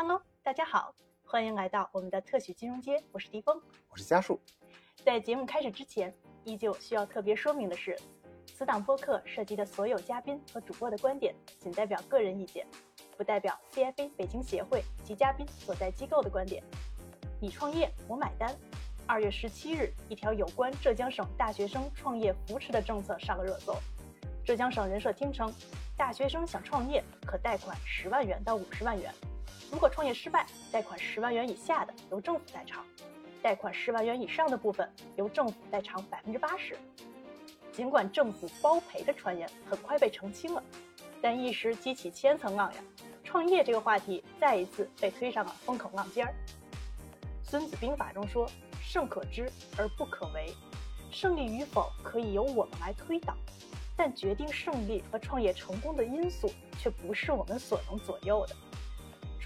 Hello，大家好，欢迎来到我们的特许金融街，我是迪峰，我是嘉树。在节目开始之前，依旧需要特别说明的是，此档播客涉及的所有嘉宾和主播的观点仅代表个人意见，不代表 CFA 北京协会及嘉宾所在机构的观点。你创业，我买单。二月十七日，一条有关浙江省大学生创业扶持的政策上了热搜。浙江省人社厅称，大学生想创业可贷款十万元到五十万元，如果创业失败，贷款十万元以下的由政府代偿，贷款十万元以上的部分由政府代偿百分之八十。尽管政府包赔的传言很快被澄清了，但一时激起千层浪呀，创业这个话题再一次被推上了风口浪尖儿。孙子兵法中说。胜可知而不可为，胜利与否可以由我们来推导，但决定胜利和创业成功的因素却不是我们所能左右的。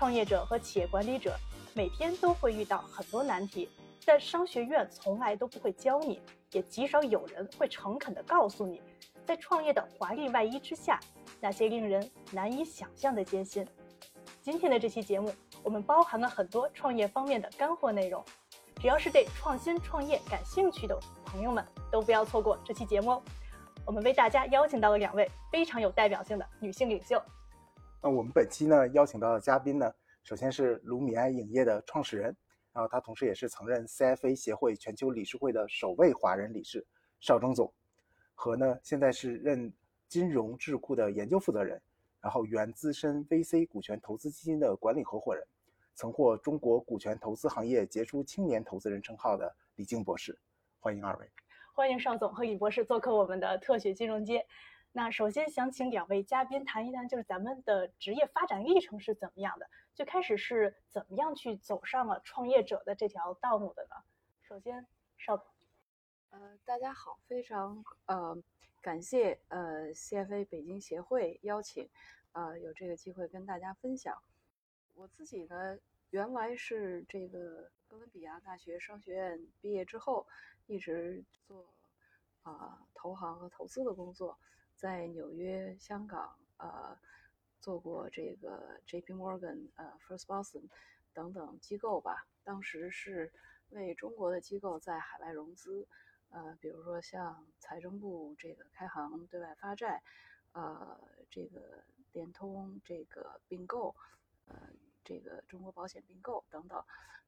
创业者和企业管理者每天都会遇到很多难题，但商学院从来都不会教你，也极少有人会诚恳地告诉你，在创业的华丽外衣之下，那些令人难以想象的艰辛。今天的这期节目，我们包含了很多创业方面的干货内容。只要是对创新创业感兴趣的朋友们，都不要错过这期节目哦。我们为大家邀请到了两位非常有代表性的女性领袖。那我们本期呢邀请到的嘉宾呢，首先是卢米埃影业的创始人，然后他同时也是曾任 CFA 协会全球理事会的首位华人理事邵征总，和呢现在是任金融智库的研究负责人，然后原资深 VC 股权投资基金的管理合伙人。曾获中国股权投资行业杰出青年投资人称号的李静博士，欢迎二位。欢迎邵总和李博士做客我们的特许金融街。那首先想请两位嘉宾谈一谈，就是咱们的职业发展历程是怎么样的？最开始是怎么样去走上了创业者的这条道路的呢？首先，邵总。呃，大家好，非常呃感谢呃 CFA 北京协会邀请，呃有这个机会跟大家分享。我自己呢，原来是这个哥伦比亚大学商学院毕业之后，一直做啊投行和投资的工作，在纽约、香港呃做过这个 J.P. Morgan、呃 First Boston 等等机构吧。当时是为中国的机构在海外融资，呃，比如说像财政部这个开行对外发债，呃，这个联通这个并购。呃，这个中国保险并购等等，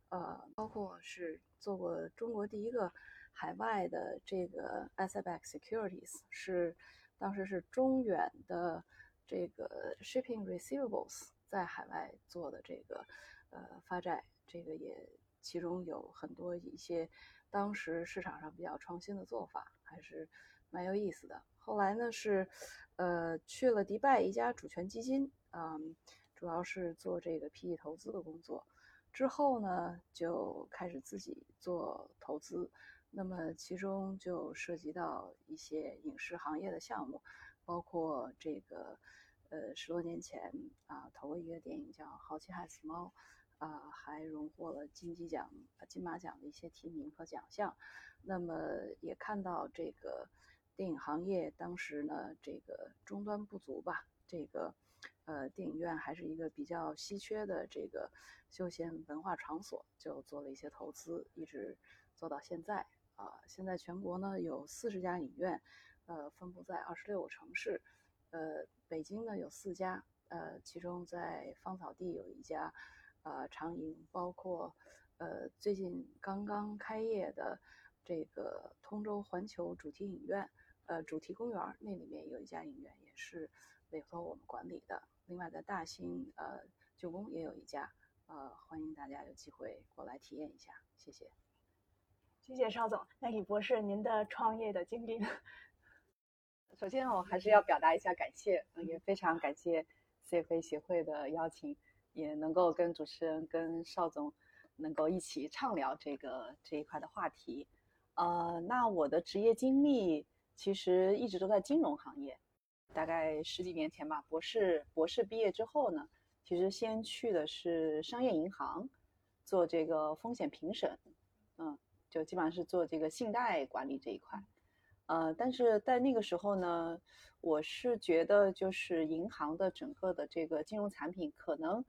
呃，包括是做过中国第一个海外的这个 Asset Back securities，是当时是中远的这个 shipping receivables 在海外做的这个呃发债，这个也其中有很多一些当时市场上比较创新的做法，还是蛮有意思的。后来呢是呃去了迪拜一家主权基金，嗯。主要是做这个 PE 投资的工作，之后呢就开始自己做投资，那么其中就涉及到一些影视行业的项目，包括这个呃十多年前啊投过一个电影叫《好奇害死猫》，啊还荣获了金鸡奖、金马奖的一些提名和奖项，那么也看到这个电影行业当时呢这个终端不足吧，这个。呃，电影院还是一个比较稀缺的这个休闲文化场所，就做了一些投资，一直做到现在啊。现在全国呢有四十家影院，呃，分布在二十六个城市，呃，北京呢有四家，呃，其中在芳草地有一家，呃，长影，包括呃最近刚刚开业的这个通州环球主题影院，呃，主题公园那里面有一家影院，也是委托我们管理的。另外，在大兴呃旧宫也有一家，呃，欢迎大家有机会过来体验一下，谢谢。谢谢邵总。那李博士，您的创业的经历？首先，我还是要表达一下感谢，也非常感谢 CFA 协会的邀请，也能够跟主持人跟邵总能够一起畅聊这个这一块的话题。呃，那我的职业经历其实一直都在金融行业。大概十几年前吧，博士博士毕业之后呢，其实先去的是商业银行，做这个风险评审，嗯，就基本上是做这个信贷管理这一块，呃，但是在那个时候呢，我是觉得就是银行的整个的这个金融产品可能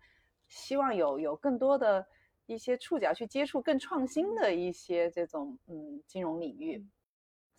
希望有有更多的一些触角去接触更创新的一些这种嗯金融领域，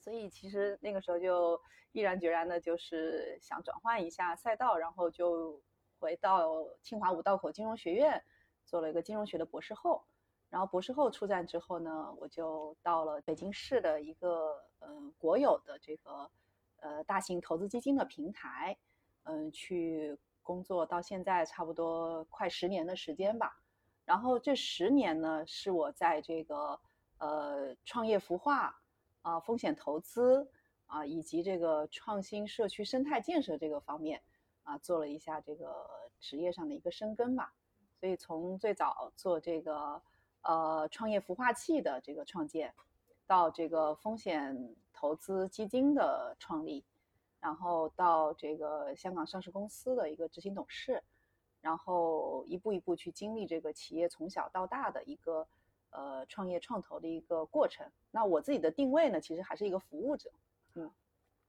所以其实那个时候就毅然决然的就是想转换一下赛道，然后就回到清华五道口金融学院做了一个金融学的博士后。然后博士后出站之后呢，我就到了北京市的一个呃国有的这个呃大型投资基金的平台，嗯去工作，到现在差不多快十年的时间吧。然后这十年呢，是我在这个呃创业孵化啊、风险投资啊以及这个创新社区生态建设这个方面啊做了一下这个职业上的一个深耕吧。所以从最早做这个。呃，创业孵化器的这个创建，到这个风险投资基金的创立，然后到这个香港上市公司的一个执行董事，然后一步一步去经历这个企业从小到大的一个呃创业创投的一个过程。那我自己的定位呢，其实还是一个服务者，嗯。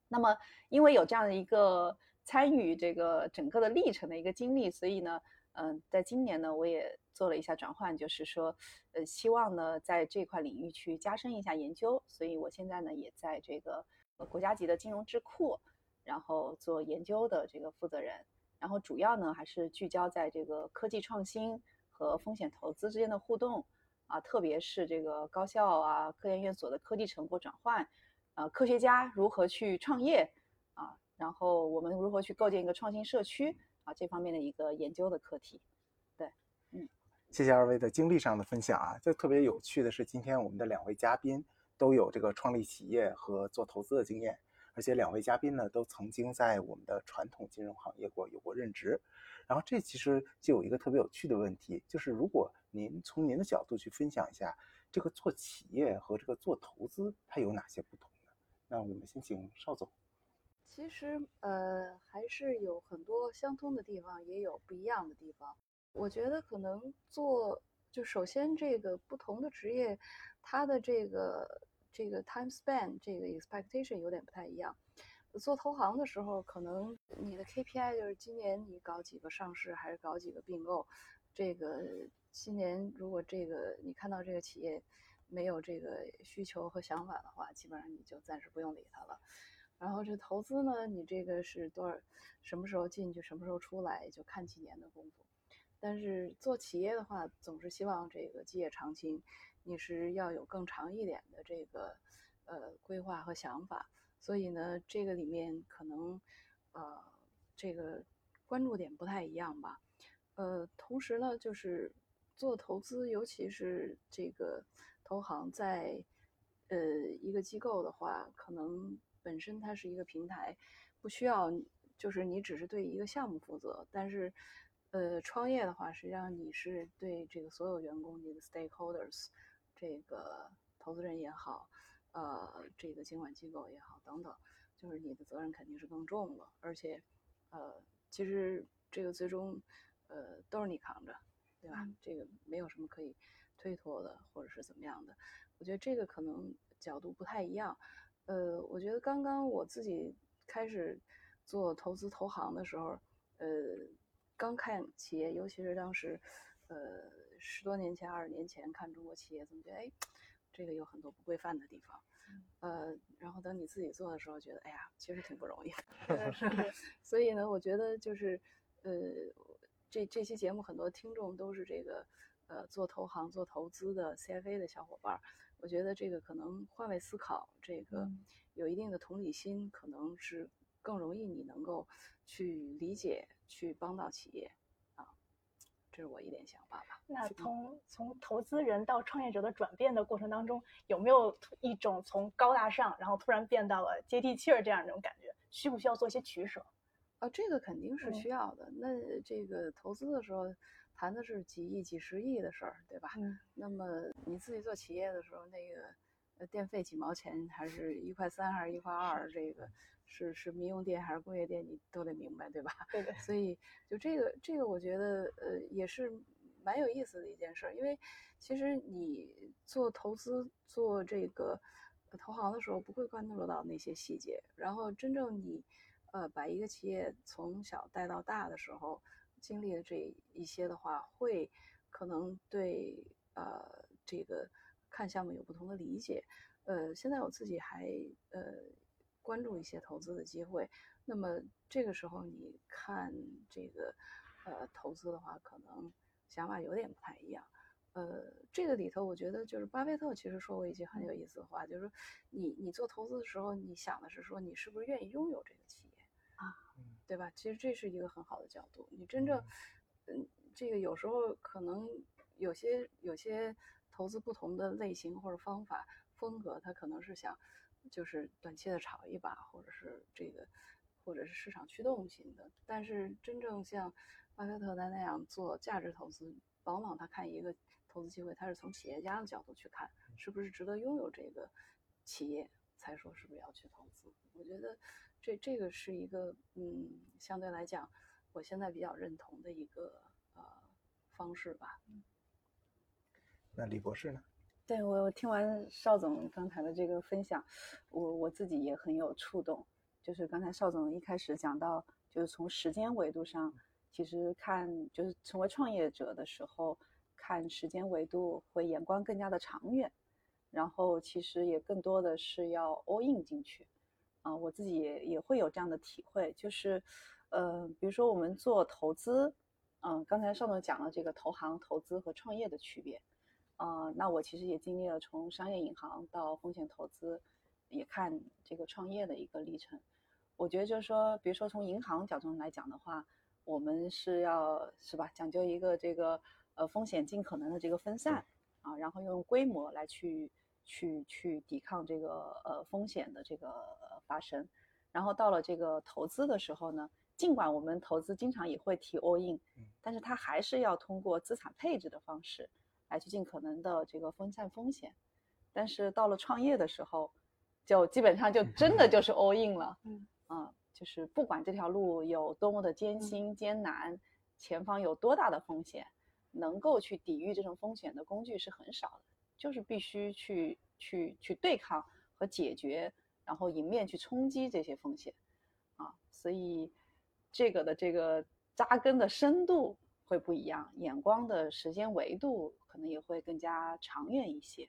那么因为有这样的一个参与这个整个的历程的一个经历，所以呢。嗯，在今年呢，我也做了一下转换，就是说，呃，希望呢，在这块领域去加深一下研究，所以我现在呢，也在这个国家级的金融智库，然后做研究的这个负责人，然后主要呢，还是聚焦在这个科技创新和风险投资之间的互动，啊，特别是这个高校啊、科研院所的科技成果转换，啊，科学家如何去创业，啊，然后我们如何去构建一个创新社区。啊，这方面的一个研究的课题，对，嗯，谢谢二位的经历上的分享啊。就特别有趣的是，今天我们的两位嘉宾都有这个创立企业和做投资的经验，而且两位嘉宾呢都曾经在我们的传统金融行业过有过任职。然后这其实就有一个特别有趣的问题，就是如果您从您的角度去分享一下，这个做企业和这个做投资它有哪些不同呢？那我们先请邵总。其实，呃，还是有很多相通的地方，也有不一样的地方。我觉得可能做，就首先这个不同的职业，它的这个这个 time span，这个 expectation 有点不太一样。做投行的时候，可能你的 KPI 就是今年你搞几个上市，还是搞几个并购。这个今年如果这个你看到这个企业没有这个需求和想法的话，基本上你就暂时不用理它了。然后这投资呢，你这个是多少，什么时候进去，什么时候出来，就看几年的功夫。但是做企业的话，总是希望这个基业长青，你是要有更长一点的这个呃规划和想法。所以呢，这个里面可能呃这个关注点不太一样吧。呃，同时呢，就是做投资，尤其是这个投行在呃一个机构的话，可能。本身它是一个平台，不需要就是你只是对一个项目负责。但是，呃，创业的话，实际上你是对这个所有员工，你的 stakeholders，这个投资人也好，呃，这个监管机构也好，等等，就是你的责任肯定是更重了。而且，呃，其实这个最终，呃，都是你扛着，对吧？这个没有什么可以推脱的，或者是怎么样的。我觉得这个可能角度不太一样。呃，我觉得刚刚我自己开始做投资投行的时候，呃，刚看企业，尤其是当时，呃，十多年前、二十年前看中国企业，总觉得哎，这个有很多不规范的地方，呃，然后等你自己做的时候，觉得哎呀，其实挺不容易。所以呢，我觉得就是，呃，这这期节目很多听众都是这个，呃，做投行、做投资的 CFA 的小伙伴。我觉得这个可能换位思考，这个有一定的同理心，可能是更容易你能够去理解、去帮到企业啊，这是我一点想法吧。那从从投资人到创业者的转变的过程当中，有没有一种从高大上，然后突然变到了接地气儿这样一种感觉？需不需要做一些取舍？啊，这个肯定是需要的。那这个投资的时候。谈的是几亿、几十亿的事儿，对吧？嗯。那么你自己做企业的时候，那个呃电费几毛钱，还是一块三，还是一块二？这个是是民用电还是工业电，你都得明白，对吧？对对。所以就这个这个，我觉得呃也是蛮有意思的一件事儿，因为其实你做投资、做这个投行的时候，不会关注到那些细节。然后真正你呃把一个企业从小带到大的时候。经历了这一些的话，会可能对呃这个看项目有不同的理解。呃，现在我自己还呃关注一些投资的机会，那么这个时候你看这个呃投资的话，可能想法有点不太一样。呃，这个里头我觉得就是巴菲特其实说过一句很有意思的话，就是说你你做投资的时候，你想的是说你是不是愿意拥有这个企业，对吧？其实这是一个很好的角度。你真正嗯，这个有时候可能有些有些投资不同的类型或者方法风格，他可能是想就是短期的炒一把，或者是这个或者是市场驱动型的。但是真正像巴菲特他那样做价值投资，往往他看一个。投资机会，他是从企业家的角度去看，是不是值得拥有这个企业，才说是不是要去投资。我觉得这这个是一个，嗯，相对来讲，我现在比较认同的一个呃方式吧。那李博士呢？对我，我听完邵总刚才的这个分享，我我自己也很有触动。就是刚才邵总一开始讲到，就是从时间维度上，其实看就是成为创业者的时候。看时间维度会眼光更加的长远，然后其实也更多的是要 all in 进去，啊，我自己也也会有这样的体会，就是，呃，比如说我们做投资，嗯，刚才邵总讲了这个投行投资和创业的区别，啊，那我其实也经历了从商业银行到风险投资，也看这个创业的一个历程，我觉得就是说，比如说从银行角度来讲的话，我们是要是吧，讲究一个这个。呃，风险尽可能的这个分散啊，然后用规模来去去去抵抗这个呃风险的这个发生。然后到了这个投资的时候呢，尽管我们投资经常也会提 all in，但是它还是要通过资产配置的方式来去尽可能的这个分散风险。但是到了创业的时候，就基本上就真的就是 all in 了。嗯，啊，就是不管这条路有多么的艰辛艰难，前方有多大的风险。能够去抵御这种风险的工具是很少的，就是必须去去去对抗和解决，然后迎面去冲击这些风险，啊，所以这个的这个扎根的深度会不一样，眼光的时间维度可能也会更加长远一些。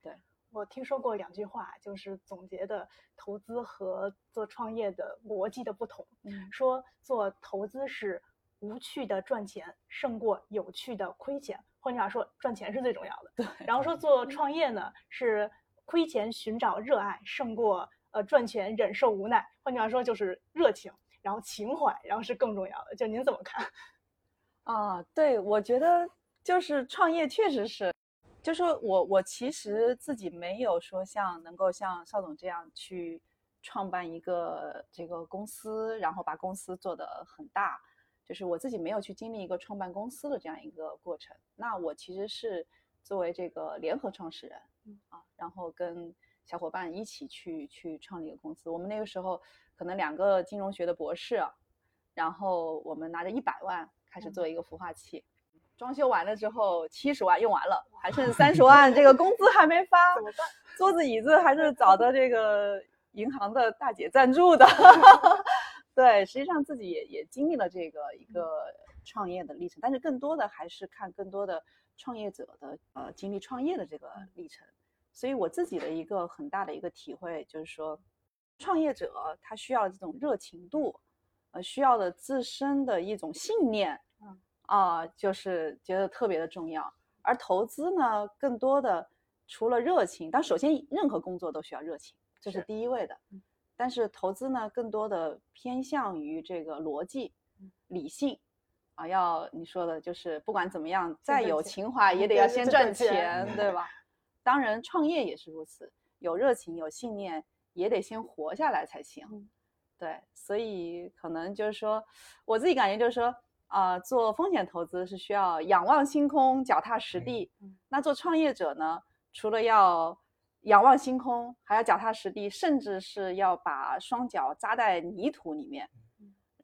对我听说过两句话，就是总结的投资和做创业的逻辑的不同，说做投资是。无趣的赚钱胜过有趣的亏钱。换句话说，赚钱是最重要的。对。然后说做创业呢，是亏钱寻找热爱胜过呃赚钱忍受无奈。换句话说，就是热情，然后情怀，然后是更重要的。就您怎么看？啊，对，我觉得就是创业确实是，就是我我其实自己没有说像能够像邵总这样去创办一个这个公司，然后把公司做得很大。就是我自己没有去经历一个创办公司的这样一个过程，那我其实是作为这个联合创始人，啊，然后跟小伙伴一起去去创立一个公司。我们那个时候可能两个金融学的博士，然后我们拿着一百万开始做一个孵化器，装修完了之后七十万用完了，还剩三十万，这个工资还没发，怎么办？桌子椅子还是找的这个银行的大姐赞助的。对，实际上自己也也经历了这个一个创业的历程，但是更多的还是看更多的创业者的呃经历创业的这个历程。所以我自己的一个很大的一个体会就是说，创业者他需要这种热情度，呃，需要的自身的一种信念，嗯啊，就是觉得特别的重要。而投资呢，更多的除了热情，但首先任何工作都需要热情，这是第一位的。但是投资呢，更多的偏向于这个逻辑、理性，啊，要你说的就是不管怎么样，再有情怀也得要先赚钱，对吧？当然，创业也是如此，有热情、有信念，也得先活下来才行。对，所以可能就是说，我自己感觉就是说，啊，做风险投资是需要仰望星空、脚踏实地。那做创业者呢，除了要仰望星空，还要脚踏实地，甚至是要把双脚扎在泥土里面，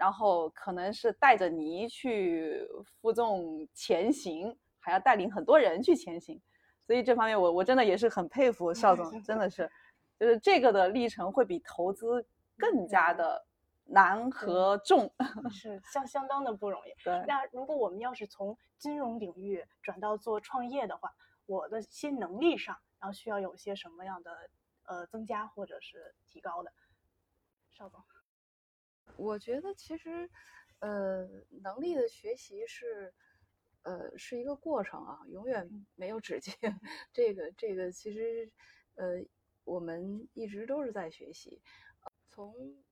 然后可能是带着泥去负重前行，还要带领很多人去前行。所以这方面，我我真的也是很佩服邵总，真的是，就是这个的历程会比投资更加的难和重。是相相当的不容易。对，那如果我们要是从金融领域转到做创业的话，我的一些能力上，然后需要有些什么样的呃增加或者是提高的？邵总，我觉得其实，呃，能力的学习是，呃，是一个过程啊，永远没有止境。这个这个其实，呃，我们一直都是在学习。从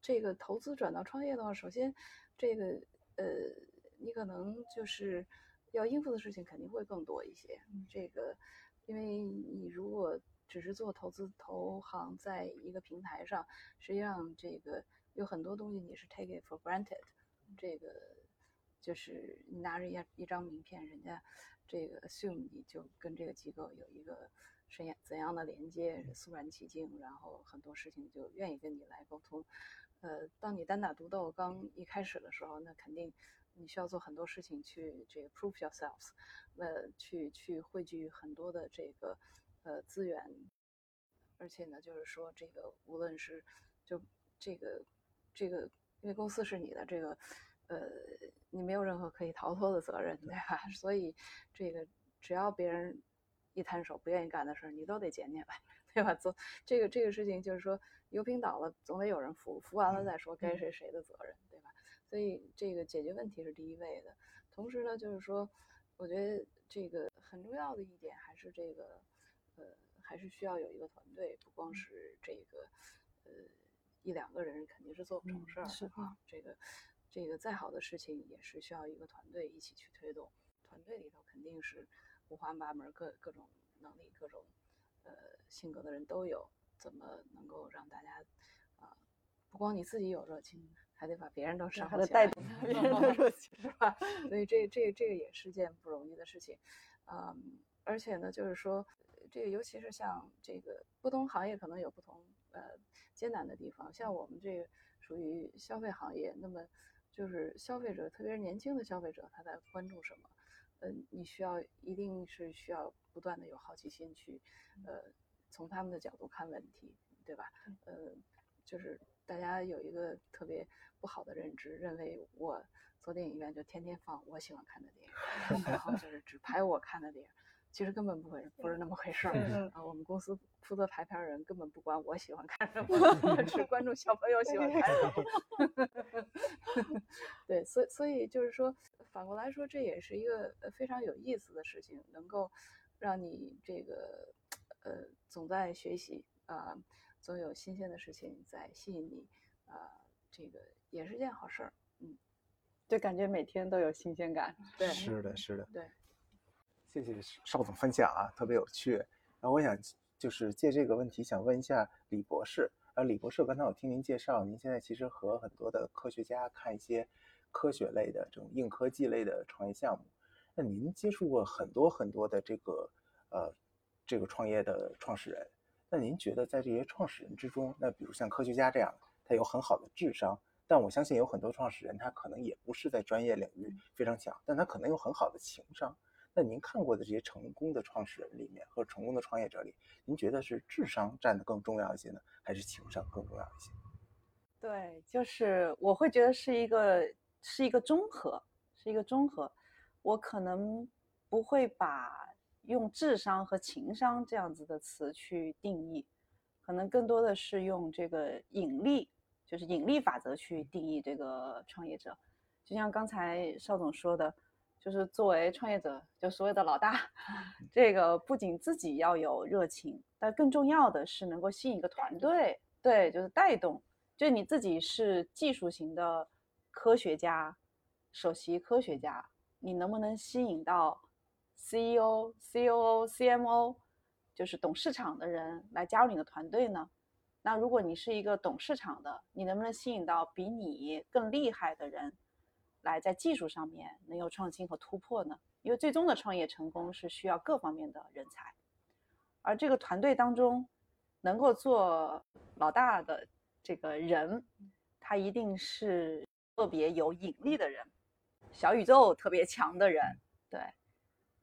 这个投资转到创业的话，首先，这个呃，你可能就是要应付的事情肯定会更多一些。这个，因为你如果只是做投资投行，在一个平台上，实际上这个有很多东西你是 take it for granted。这个就是你拿着一一张名片，人家这个 assume 你就跟这个机构有一个怎样怎样的连接，肃然起敬，然后很多事情就愿意跟你来沟通。呃，当你单打独斗刚一开始的时候，那肯定你需要做很多事情去这个 prove yourselves，呃，去去汇聚很多的这个呃资源，而且呢，就是说这个无论是就这个这个，因为公司是你的，这个呃，你没有任何可以逃脱的责任，对吧？所以这个只要别人一摊手不愿意干的事儿，你都得捡起来，对吧？做这个这个事情就是说。油瓶倒了，总得有人扶，扶完了再说该谁谁的责任，对吧？所以这个解决问题是第一位的。同时呢，就是说，我觉得这个很重要的一点还是这个，呃，还是需要有一个团队，不光是这个，呃，一两个人肯定是做不成事儿是啊。这个，这个再好的事情也是需要一个团队一起去推动。团队里头肯定是五花八门，各各种能力、各种呃性格的人都有。怎么能够让大家啊，不光你自己有热情，还得把别人都煽还得带动别人的热情，是吧？所以这这这个也是件不容易的事情，嗯，而且呢，就是说这个尤其是像这个不同行业可能有不同呃艰难的地方，像我们这个属于消费行业，那么就是消费者，特别是年轻的消费者，他在关注什么？嗯，你需要一定是需要不断的有好奇心去呃。从他们的角度看问题，对吧？呃，就是大家有一个特别不好的认知，认为我做电影院就天天放我喜欢看的电影，然后就是只拍我看的电影，其实根本不会不是那么回事儿啊。我们公司负责排片人根本不管我喜欢看什么，只关注小朋友喜欢看什么。对，所以所以就是说，反过来说，这也是一个非常有意思的事情，能够让你这个。呃，总在学习啊，总有新鲜的事情在吸引你啊，这个也是件好事儿。嗯，就感觉每天都有新鲜感。对，是的，是的。对，谢谢邵总分享啊，特别有趣。然后我想就是借这个问题想问一下李博士。呃，李博士，刚才我听您介绍，您现在其实和很多的科学家看一些科学类的这种硬科技类的创业项目。那您接触过很多很多的这个呃。这个创业的创始人，那您觉得在这些创始人之中，那比如像科学家这样，他有很好的智商，但我相信有很多创始人他可能也不是在专业领域非常强，但他可能有很好的情商。那您看过的这些成功的创始人里面，和成功的创业者里，您觉得是智商占的更重要一些呢，还是情商更重要一些？对，就是我会觉得是一个是一个综合，是一个综合。我可能不会把。用智商和情商这样子的词去定义，可能更多的是用这个引力，就是引力法则去定义这个创业者。就像刚才邵总说的，就是作为创业者，就所谓的老大，这个不仅自己要有热情，但更重要的是能够吸引一个团队，对，就是带动。就你自己是技术型的科学家，首席科学家，你能不能吸引到？CEO、COO、CMO，就是懂市场的人来加入你的团队呢？那如果你是一个懂市场的，你能不能吸引到比你更厉害的人来在技术上面能有创新和突破呢？因为最终的创业成功是需要各方面的人才，而这个团队当中能够做老大的这个人，他一定是特别有引力的人，小宇宙特别强的人，对。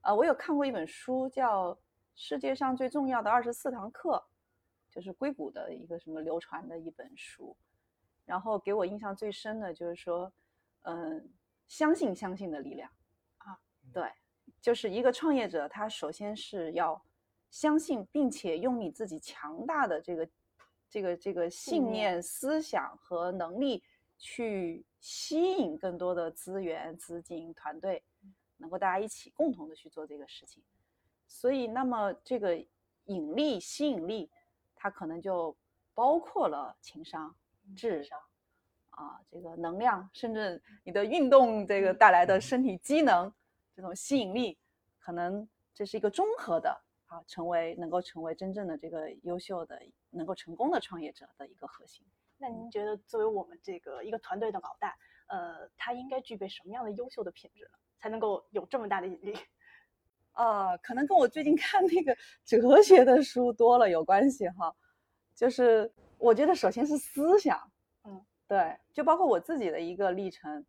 呃，我有看过一本书，叫《世界上最重要的二十四堂课》，就是硅谷的一个什么流传的一本书。然后给我印象最深的就是说，嗯，相信相信的力量啊，对，就是一个创业者，他首先是要相信，并且用你自己强大的这个这个这个信念、思想和能力去吸引更多的资源、资金、团队，能够大家一起共同的去做这个事情。所以，那么这个引力、吸引力，它可能就包括了情商、智商啊，这个能量，甚至你的运动这个带来的身体机能，这种吸引力，可能这是一个综合的啊，成为能够成为真正的这个优秀的、能够成功的创业者的一个核心。那您觉得，作为我们这个一个团队的老大，呃，他应该具备什么样的优秀的品质呢，才能够有这么大的引力？呃，可能跟我最近看那个哲学的书多了有关系哈。就是我觉得，首先是思想，嗯，对，就包括我自己的一个历程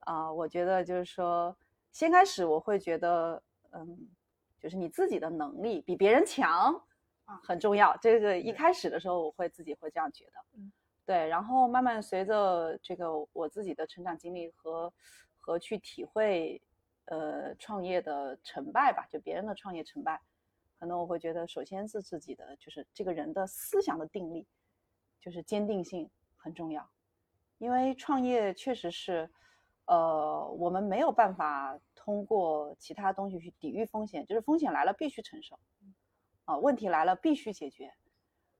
啊。我觉得就是说，先开始我会觉得，嗯，就是你自己的能力比别人强啊很重要。这个一开始的时候，我会自己会这样觉得，嗯，对。然后慢慢随着这个我自己的成长经历和和去体会。呃，创业的成败吧，就别人的创业成败，可能我会觉得，首先是自己的，就是这个人的思想的定力，就是坚定性很重要。因为创业确实是，呃，我们没有办法通过其他东西去抵御风险，就是风险来了必须承受，啊，问题来了必须解决。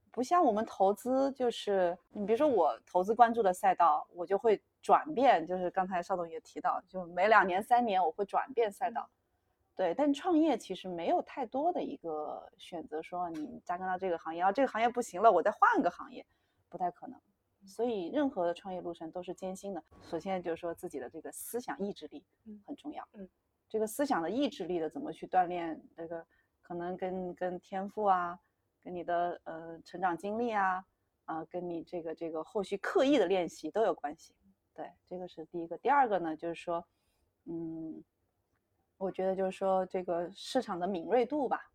不像我们投资，就是你比如说我投资关注的赛道，我就会。转变就是刚才邵总也提到，就每两年、三年我会转变赛道，对。但创业其实没有太多的一个选择，说你扎根到这个行业，啊，这个行业不行了，我再换个行业，不太可能。所以任何的创业路程都是艰辛的。首先就是说自己的这个思想意志力很重要，嗯，这个思想的意志力的怎么去锻炼，这个可能跟跟天赋啊，跟你的呃成长经历啊，啊，跟你这个这个后续刻意的练习都有关系。对，这个是第一个。第二个呢，就是说，嗯，我觉得就是说，这个市场的敏锐度吧，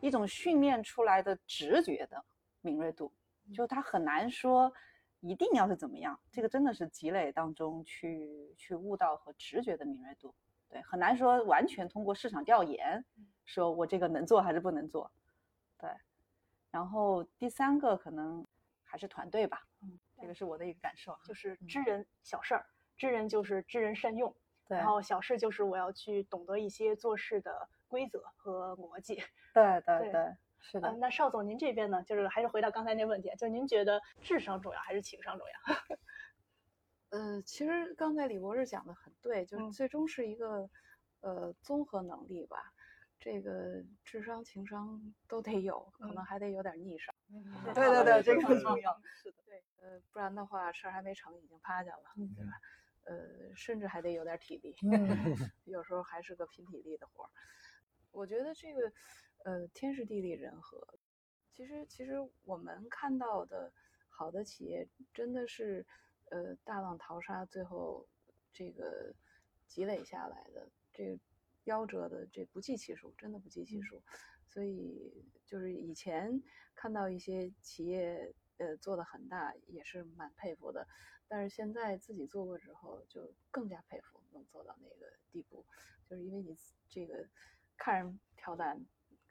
一种训练出来的直觉的敏锐度，就它很难说一定要是怎么样。这个真的是积累当中去去悟到和直觉的敏锐度。对，很难说完全通过市场调研，说我这个能做还是不能做。对，然后第三个可能还是团队吧。嗯。这个是我的一个感受，就是知人小事儿，知人就是知人善用，对，然后小事就是我要去懂得一些做事的规则和逻辑。对对对，是的。那邵总您这边呢，就是还是回到刚才那问题，就您觉得智商重要还是情商重要？呃，其实刚才李博士讲的很对，就是最终是一个呃综合能力吧。这个智商、情商都得有，可能还得有点逆商。对对对，这个很重要。是的，对，呃，不然的话，事儿还没成，已经趴下了，对吧？呃，甚至还得有点体力，有时候还是个拼体力的活儿。我觉得这个，呃，天时地利人和。其实，其实我们看到的好的企业，真的是，呃，大浪淘沙，最后这个积累下来的，这个夭折的，这不计其数，真的不计其数。所以，就是以前看到一些企业，呃，做的很大，也是蛮佩服的。但是现在自己做过之后，就更加佩服能做到那个地步。就是因为你这个看人挑担，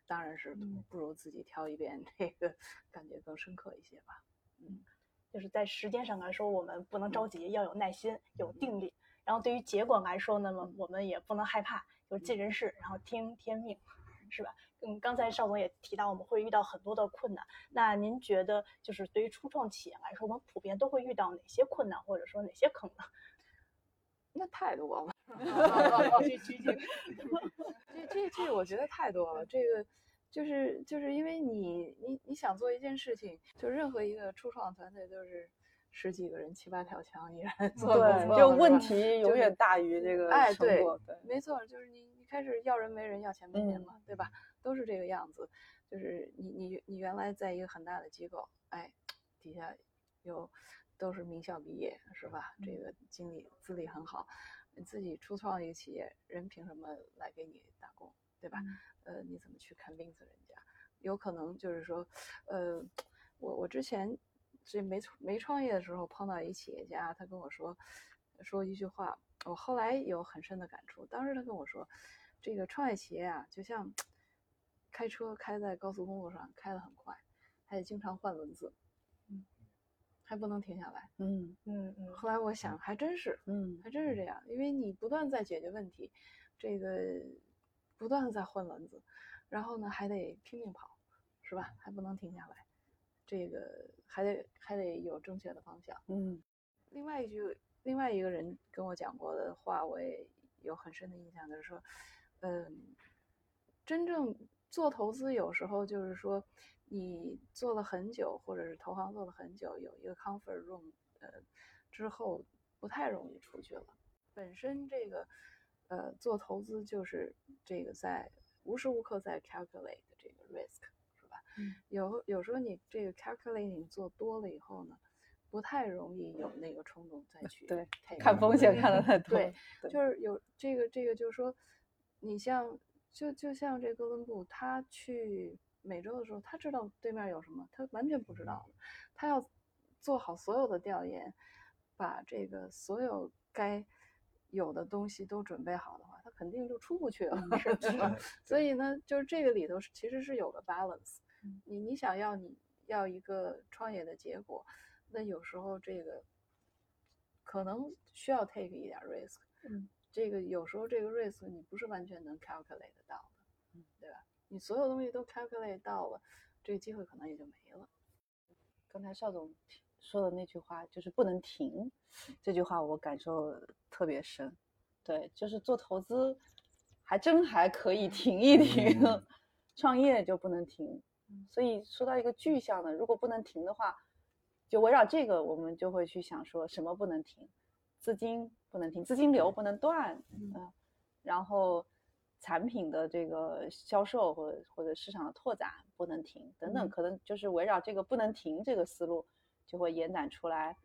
当然是不如自己挑一遍，这个感觉更深刻一些吧。嗯，就是在时间上来说，我们不能着急，要有耐心，有定力。然后对于结果来说呢，我们也不能害怕，就是尽人事，然后听天命，是吧？嗯，刚才邵总也提到，我们会遇到很多的困难。那您觉得，就是对于初创企业来说，我们普遍都会遇到哪些困难，或者说哪些坑呢？那太多了。这这这这，我觉得太多了。这个就是就是因为你你你想做一件事情，就任何一个初创团队都是十几个人、七八条枪一人 做，对，就问题永远大于这个哎，对，没错，就是你你开始要人没人，要钱没钱嘛，对吧？都是这个样子，就是你你你原来在一个很大的机构，哎，底下有都是名校毕业，是吧？这个经历资历很好，你自己初创一个企业，人凭什么来给你打工，对吧？呃，你怎么去 convince 人家？有可能就是说，呃，我我之前这没没创业的时候碰到一企业家，他跟我说说一句话，我后来有很深的感触。当时他跟我说，这个创业企业啊，就像开车开在高速公路上，开得很快，还得经常换轮子，嗯，还不能停下来。嗯嗯嗯，后来我想，还真是，嗯还真是这样，因为你不断在解决问题，这个不断的在换轮子，然后呢还得拼命跑，是吧？还不能停下来，这个还得还得有正确的方向。嗯另外一句，另外一个人跟我讲过的话，我也有很深的印象，就是说，嗯，真正做投资有时候就是说，你做了很久，或者是投行做了很久，有一个 comfort room，呃，之后不太容易出去了。本身这个，呃，做投资就是这个在无时无刻在 calculate 这个 risk，是吧？嗯有有时候你这个 calculating 做多了以后呢，不太容易有那个冲动再 去对看风险看得太多对，对就是有这个这个，就是说，你像就就像这哥伦布，他去美洲的时候，他知道对面有什么，他完全不知道的，他要做好所有的调研，把这个所有该有的东西都准备好的话，他肯定就出不去了？所以呢，就是这个里头是其实是有个 balance。你你想要你要一个创业的结果，那有时候这个可能需要 take 一点 risk。嗯，这个有时候这个 risk 你不是完全能 calculate 得到？你所有东西都 calculate 到了，这个机会可能也就没了。刚才邵总说的那句话就是不能停，这句话我感受特别深。对，就是做投资，还真还可以停一停，嗯创业就不能停。所以说到一个具象的，如果不能停的话，就围绕这个，我们就会去想说什么不能停，资金不能停，资金流不能断，嗯、然后产品的这个销售或者或者市场的拓展不能停，等等，嗯可能就是围绕这个不能停这个思路，就会延展出来，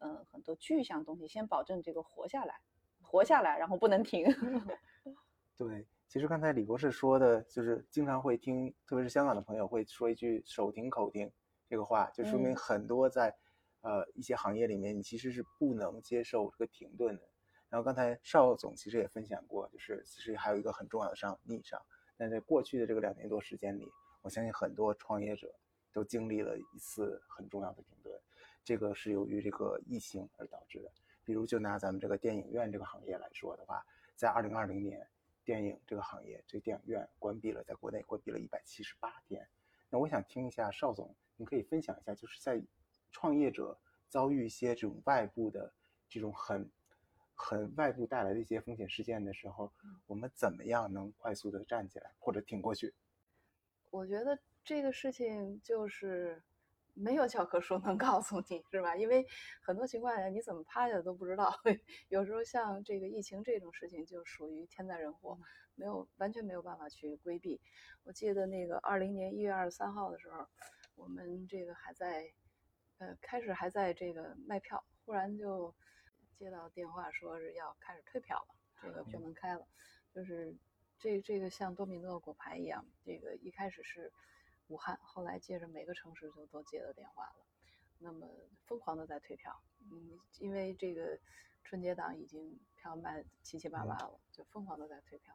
嗯、很多具象东西，先保证这个活下来，活下来，然后不能停。对，其实刚才李博士说的，就是经常会听，特别是香港的朋友会说一句“手停口停”这个话，就说明嗯很多在、呃一些行业里面，你其实是不能接受这个停顿的。然后刚才邵总其实也分享过，就是其实还有一个很重要的上逆商，但在过去的这个两年多时间里，我相信很多创业者都经历了一次很重要的停顿，这个是由于这个疫情而导致的。比如就拿咱们这个电影院这个行业来说的话，在二零二零年。电影这个行业，这电影院关闭了，在国内关闭了一百七十八天。那我想听一下邵总，您可以分享一下，就是在创业者遭遇一些这种外部的这种很很外部带来的一些风险事件的时候，我们怎么样能快速的站起来或者挺过去？我觉得这个事情就是没有教科书能告诉你，是吧？因为很多情况下你怎么趴下都不知道。有时候像这个疫情这种事情，就属于天灾人祸，没有完全没有办法去规避。我记得那个二零年一月二十三号的时候，我们这个还在呃开始还在这个卖票，忽然就接到电话说是要开始退票了，这个票门开了，就是这这个像多米诺骨牌一样，这个一开始是武汉，后来接着每个城市就都接到电话了，那么疯狂的在退票，嗯，因为这个春节档已经票卖七七八八了，就疯狂的在退票，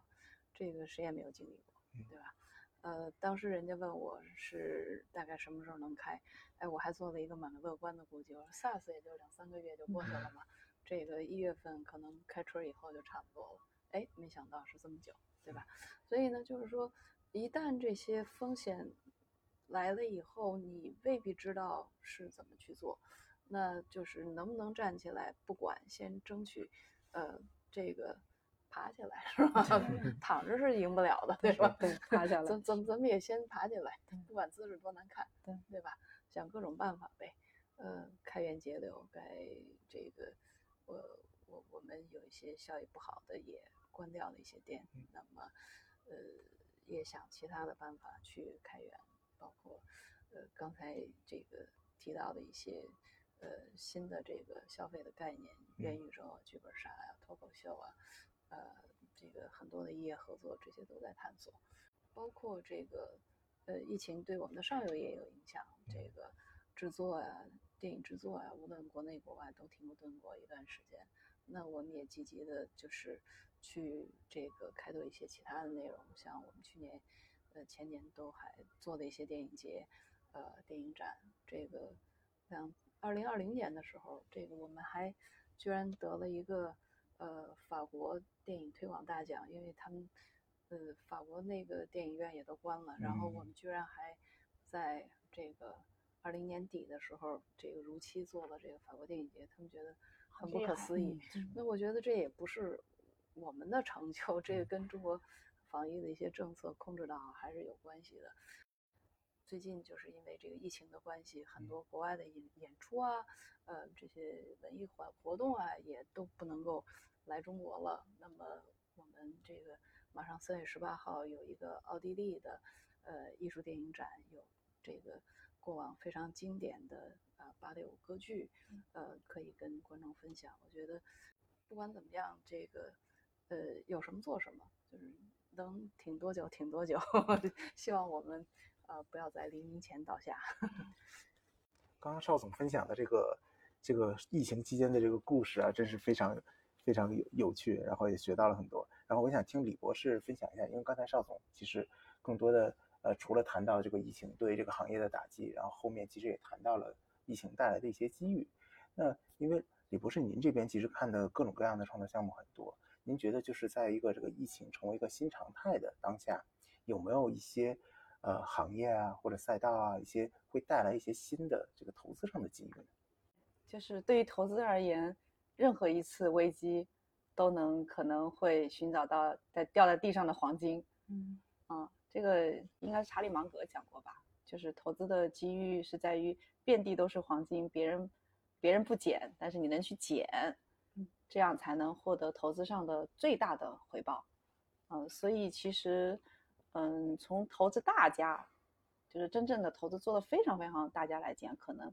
这个谁也没有经历过，对吧？呃，当时人家问我是大概什么时候能开，哎，我还做了一个蛮乐观的估计，我说 SARS 也就两三个月就过去了嘛，这个一月份可能开春以后就差不多了，哎，没想到是这么久，对吧？所以呢，就是说，一旦这些风险来了以后，你未必知道是怎么去做，那就是能不能站起来，不管先争取，呃，这个爬起来是吧？躺着是赢不了的，对吧？对，爬起来怎。怎么怎么也先爬起来，不管姿势多难看，对对吧？想各种办法呗，呃，开源节流，该这个，我我我们有一些效益不好的也关掉了一些店，那么呃也想其他的办法去开源，包括呃刚才这个提到的一些呃新的这个消费的概念，元宇宙啊、剧本杀呀、脱口秀啊，呃这个很多的异业合作，这些都在探索。包括这个呃疫情对我们的上游也有影响，这个制作呀、电影制作啊，无论国内国外都停顿过一段时间。那我们也积极的，就是去这个开拓一些其他的内容，像我们去年、呃前年都还做的一些电影节、呃电影展。这个像二零二零年的时候，这个我们还居然得了一个呃法国电影推广大奖，因为他们呃法国那个电影院也都关了，然后我们居然还在这个二零年底的时候，这个如期做了这个法国电影节，他们觉得。很不可思议，那我觉得这也不是我们的成就，这个跟中国防疫的一些政策控制的好还是有关系的。最近就是因为这个疫情的关系，很多国外的演演出啊，呃，这些文艺活活动啊，也都不能够来中国了。那么我们这个马上三月十八号有一个奥地利的呃艺术电影展，有这个过往非常经典的。啊，芭蕾舞歌剧，呃，可以跟观众分享。我觉得不管怎么样，这个呃，有什么做什么，就是能挺多久挺多久。希望我们呃不要在黎明前倒下。刚刚邵总分享的这个这个疫情期间的这个故事啊，真是非常非常有有趣，然后也学到了很多。然后我想听李博士分享一下，因为刚才邵总其实更多的呃，除了谈到这个疫情对这个行业的打击，然后后面其实也谈到了。疫情带来的一些机遇，那因为李博士，您这边其实看的各种各样的创作项目很多，您觉得就是在一个这个疫情成为一个新常态的当下，有没有一些呃行业啊或者赛道啊一些会带来一些新的这个投资上的机遇呢？就是对于投资而言，任何一次危机都能可能会寻找到在掉在地上的黄金。嗯啊，这个应该是查理芒格讲过吧？就是投资的机遇是在于。遍地都是黄金，别人别人不捡，但是你能去捡，这样才能获得投资上的最大的回报。嗯，所以其实，嗯，从投资大家，就是真正的投资做的非常非常大家来讲，可能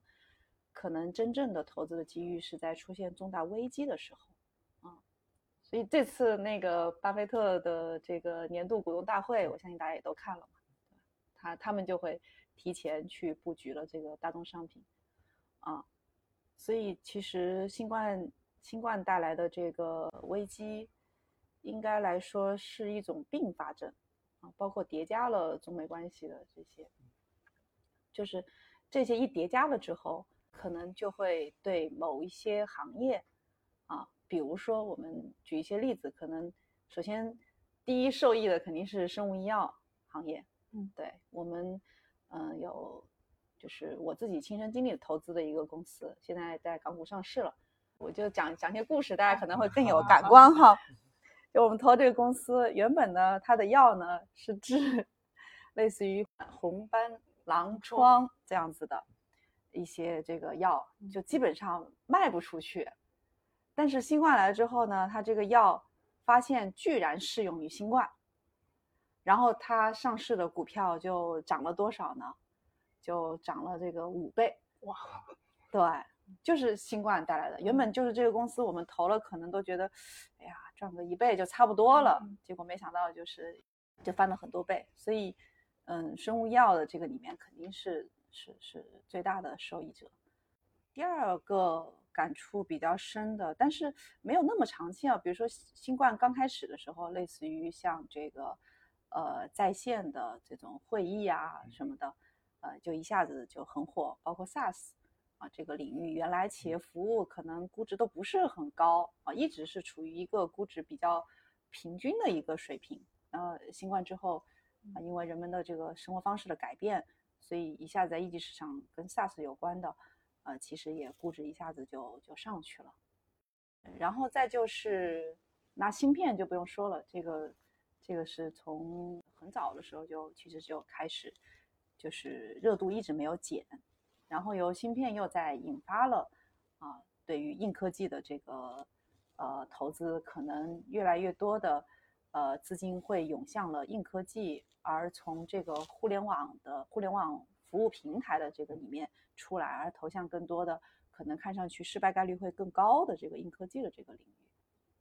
可能真正的投资的机遇是在出现重大危机的时候。所以这次那个巴菲特的这个年度股东大会，我相信大家也都看了嘛，他他们就会。提前去布局了这个大宗商品，啊，所以其实新冠新冠带来的这个危机，应该来说是一种并发症，啊，包括叠加了中美关系的这些，就是这些一叠加了之后，可能就会对某一些行业，啊，比如说我们举一些例子，可能首先第一受益的肯定是生物医药行业，嗯，对我们。嗯，有，就是我自己亲身经历投资的一个公司，现在在港股上市了。我就讲讲些故事，大家可能会更有感官哈。就我们投这个公司，原本呢，它的药呢是治类似于红斑狼疮这样子的一些这个药，就基本上卖不出去。但是新冠来了之后呢，它这个药发现居然适用于新冠。然后它上市的股票就涨了多少呢？就涨了这个五倍哇！对，就是新冠带来的。原本就是这个公司，我们投了，可能都觉得，哎呀，赚个一倍就差不多了。结果没想到就是就翻了很多倍。所以，嗯，生物医药的这个里面肯定是是是最大的受益者。第二个感触比较深的，但是没有那么长期啊。比如说新冠刚开始的时候，类似于像这个。呃，在线的这种会议啊什么的，呃，就一下子就很火。包括 SaaS 啊这个领域，原来企业服务可能估值都不是很高啊，一直是处于一个估值比较平均的一个水平。然后新冠之后啊，因为人们的这个生活方式的改变，所以一下子在一级市场跟 SaaS 有关的，呃，其实也估值一下子就就上去了。然后再就是拿芯片就不用说了，这个。这个是从很早的时候就其实就开始，就是热度一直没有减，然后由芯片又在引发了啊，对于硬科技的这个呃投资，可能越来越多的呃资金会涌向了硬科技，而从这个互联网的互联网服务平台的这个里面出来，而投向更多的可能看上去失败概率会更高的这个硬科技的这个领域。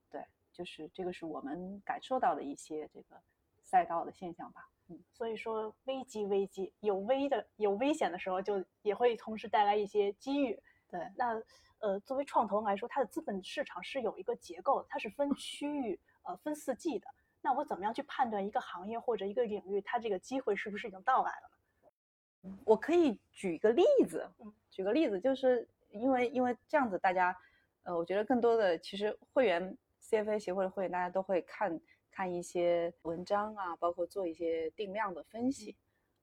对就是这个是我们感受到的一些这个赛道的现象吧。嗯，所以说危机危机有危的有危险的时候，就也会同时带来一些机遇。对，那呃，作为创投来说，它的资本市场是有一个结构，它是分区域、呃分四季的。那我怎么样去判断一个行业或者一个领域，它这个机会是不是已经到来了？我可以举个例子嗯，举个例子，就是因为因为这样子，大家，呃，我觉得更多的其实会员 CFA 协会的会员，大家都会看看一些文章啊，包括做一些定量的分析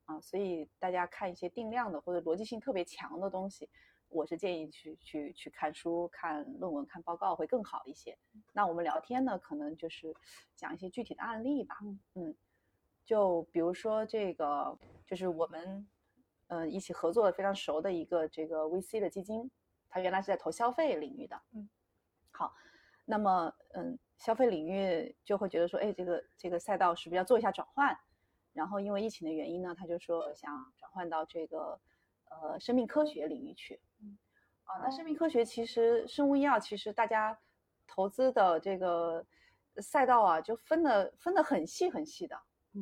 啊，所以大家看一些定量的或者逻辑性特别强的东西，我是建议去去去看书、看论文、看报告会更好一些。那我们聊天呢，可能就是讲一些具体的案例吧，嗯，就比如说这个，就是我们。嗯，一起合作的非常熟的一个这个 VC 的基金，它原来是在投消费领域的。嗯，好，那么嗯，消费领域就会觉得说，哎，这个这个赛道是不是要做一下转换？然后因为疫情的原因呢，他就说想转换到这个呃生命科学领域去。嗯，啊，那生命科学其实生物医药其实大家投资的这个赛道啊，就分的分的很细很细的。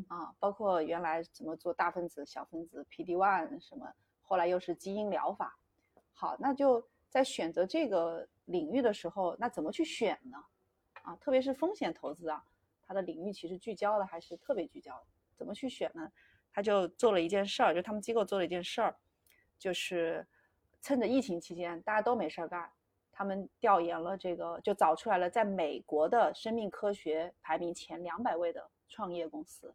啊，包括原来怎么做大分子、小分子、PD one 什么，后来又是基因疗法。好，那就在选择这个领域的时候，那怎么去选呢？啊，特别是风险投资啊，它的领域其实聚焦的还是特别聚焦。怎么去选呢？他就做了一件事儿，就他们机构做了一件事儿，就是趁着疫情期间大家都没事儿干，他们调研了这个，就找出来了在美国的生命科学排名前两百位的创业公司。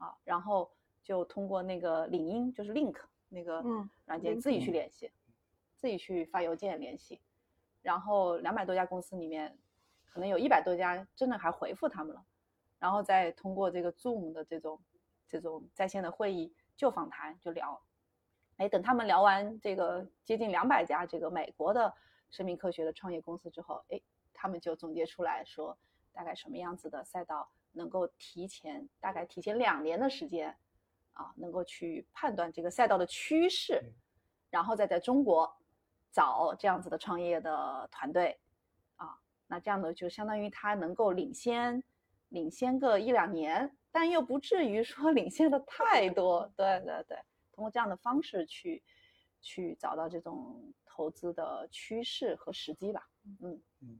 啊，然后就通过那个领英，就是 Link 那个软件自己去联系，自己去发邮件联系，然后两百多家公司里面，可能有一百多家真的还回复他们了，然后再通过这个 Zoom 的这种这种在线的会议就访谈就聊，哎，等他们聊完这个接近两百家这个美国的生命科学的创业公司之后，哎，他们就总结出来说大概什么样子的赛道。能够提前大概提前两年的时间，啊，能够去判断这个赛道的趋势，然后再在中国找这样子的创业的团队，啊，那这样的就相当于他能够领先领先个一两年，但又不至于说领先的太多。对对对，通过这样的方式去去找到这种投资的趋势和时机吧。嗯嗯。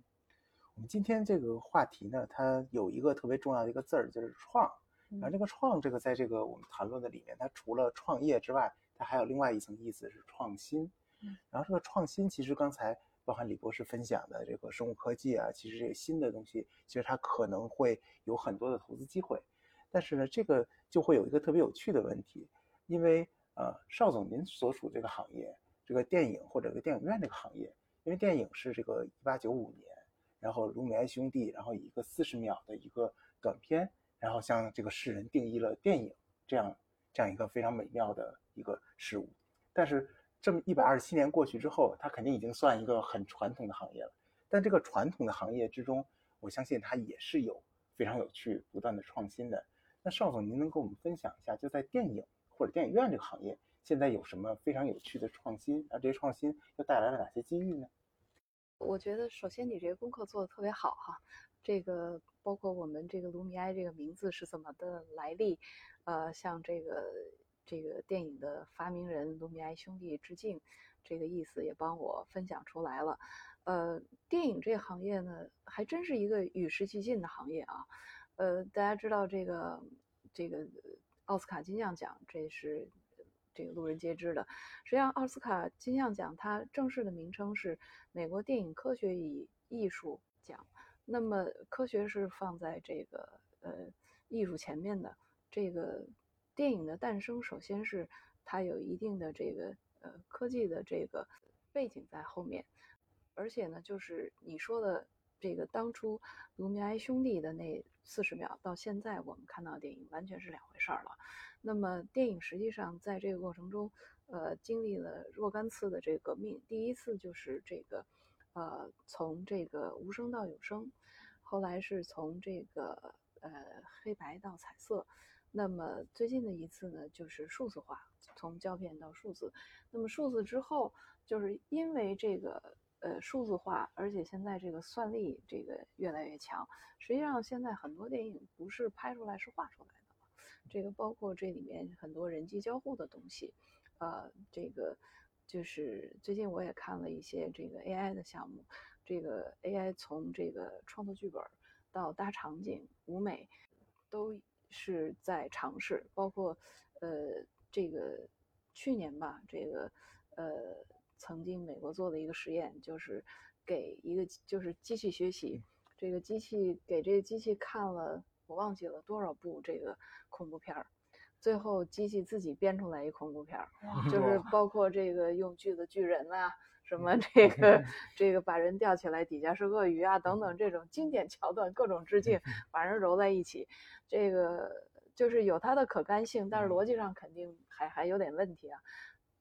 我们今天这个话题呢，它有一个特别重要的一个字儿，就是创。然后这个创，这个在这个我们谈论的里面，它除了创业之外，它还有另外一层意思是创新。然后这个创新，其实刚才包含李博士分享的这个生物科技啊，其实这个新的东西，其实它可能会有很多的投资机会。但是呢，这个就会有一个特别有趣的问题，因为呃，邵总您所属这个行业，这个电影或者个电影院这个行业，因为电影是这个一八九五年。然后卢米埃兄弟，然后以一个四十秒的一个短片，然后向这个世人定义了电影这样这样一个非常美妙的一个事物。但是这么一百二十七年过去之后，它肯定已经算一个很传统的行业了。但这个传统的行业之中，我相信它也是有非常有趣、不断的创新的。那邵总，您能跟我们分享一下，就在电影或者电影院这个行业，现在有什么非常有趣的创新？而这些创新又带来了哪些机遇呢？我觉得首先你这个功课做的特别好哈，这个包括我们这个卢米埃这个名字是怎么的来历，呃，像这个这个电影的发明人卢米埃兄弟致敬，这个意思也帮我分享出来了。呃，电影这个行业呢，还真是一个与时俱进的行业啊。呃，大家知道这个这个奥斯卡金像奖，这是。这个路人皆知的，实际上奥斯卡金像奖它正式的名称是美国电影科学与艺术奖。那么科学是放在这个呃艺术前面的。这个电影的诞生，首先是它有一定的这个呃科技的这个背景在后面，而且呢，就是你说的这个当初卢米埃兄弟的那四十秒，到现在我们看到的电影完全是两回事儿了。那么电影实际上在这个过程中，呃，经历了若干次的这个革命。第一次就是这个，呃，从这个无声到有声，后来是从这个呃黑白到彩色，那么最近的一次呢，就是数字化，从胶片到数字。那么数字之后，就是因为这个呃数字化，而且现在这个算力这个越来越强，实际上现在很多电影不是拍出来，是画出来的。这个包括这里面很多人机交互的东西，呃，这个就是最近我也看了一些这个 AI 的项目，这个 AI 从这个创作剧本到搭场景、舞美，都是在尝试。包括呃，这个去年吧，这个呃，曾经美国做的一个实验，就是给一个就是机器学习，这个机器给这个机器看了我忘记了多少部这个恐怖片儿。最后，机器自己编出来一恐怖片儿，就是包括这个用锯子锯人啊，什么这个 这个把人吊起来，底下是鳄鱼啊等等这种经典桥段，各种致敬，把人揉在一起，这个就是有它的可干性，但是逻辑上肯定还还有点问题啊。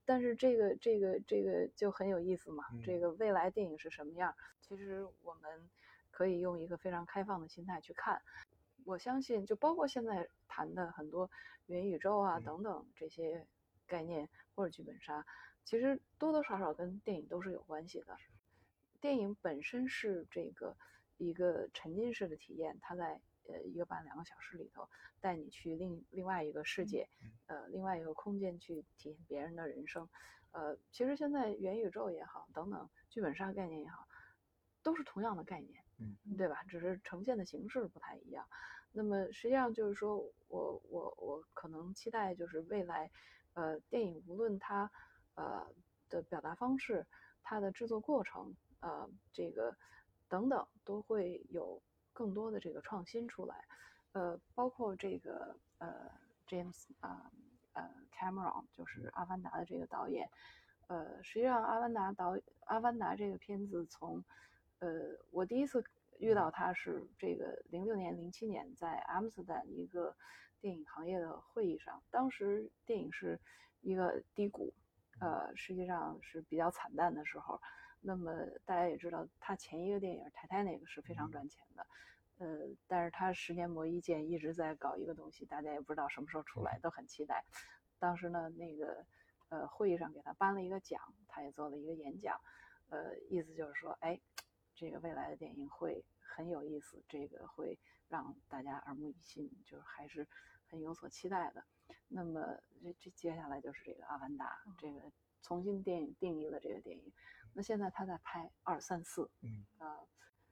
但是这个这个这个就很有意思嘛。这个未来电影是什么样？其实我们可以用一个非常开放的心态去看。我相信，就包括现在谈的很多元宇宙啊等等这些概念或者剧本杀，其实多多少少跟电影都是有关系的。电影本身是这个一个沉浸式的体验，它在呃一个半两个小时里头带你去另另外一个世界，呃另外一个空间去体验别人的人生。呃，其实现在元宇宙也好，等等剧本杀概念也好，都是同样的概念，嗯，对吧？只是呈现的形式不太一样。那么实际上就是说，我我我可能期待就是未来，呃，电影无论它呃的表达方式、它的制作过程，呃，这个等等，都会有更多的这个创新出来，呃，包括这个呃 James 啊呃 Cameron 就是《阿凡达》的这个导演，呃，实际上《阿凡达》导《阿凡达》这个片子从呃我第一次。遇到他是这个零六年、零七年在阿姆斯特丹一个电影行业的会议上，当时电影是一个低谷，呃，实际上是比较惨淡的时候。那么大家也知道，他前一个电影《泰坦尼克》是非常赚钱的，呃，但是他十年磨一剑，一直在搞一个东西，大家也不知道什么时候出来，都很期待。当时呢，那个呃会议上给他颁了一个奖，他也做了一个演讲，呃，意思就是说，哎。这个未来的电影会很有意思，这个会让大家耳目一新，就是还是很有所期待的。那么这这接下来就是这个《阿凡达》，这个重新电影定义了这个电影。那现在他在拍二三四，嗯啊，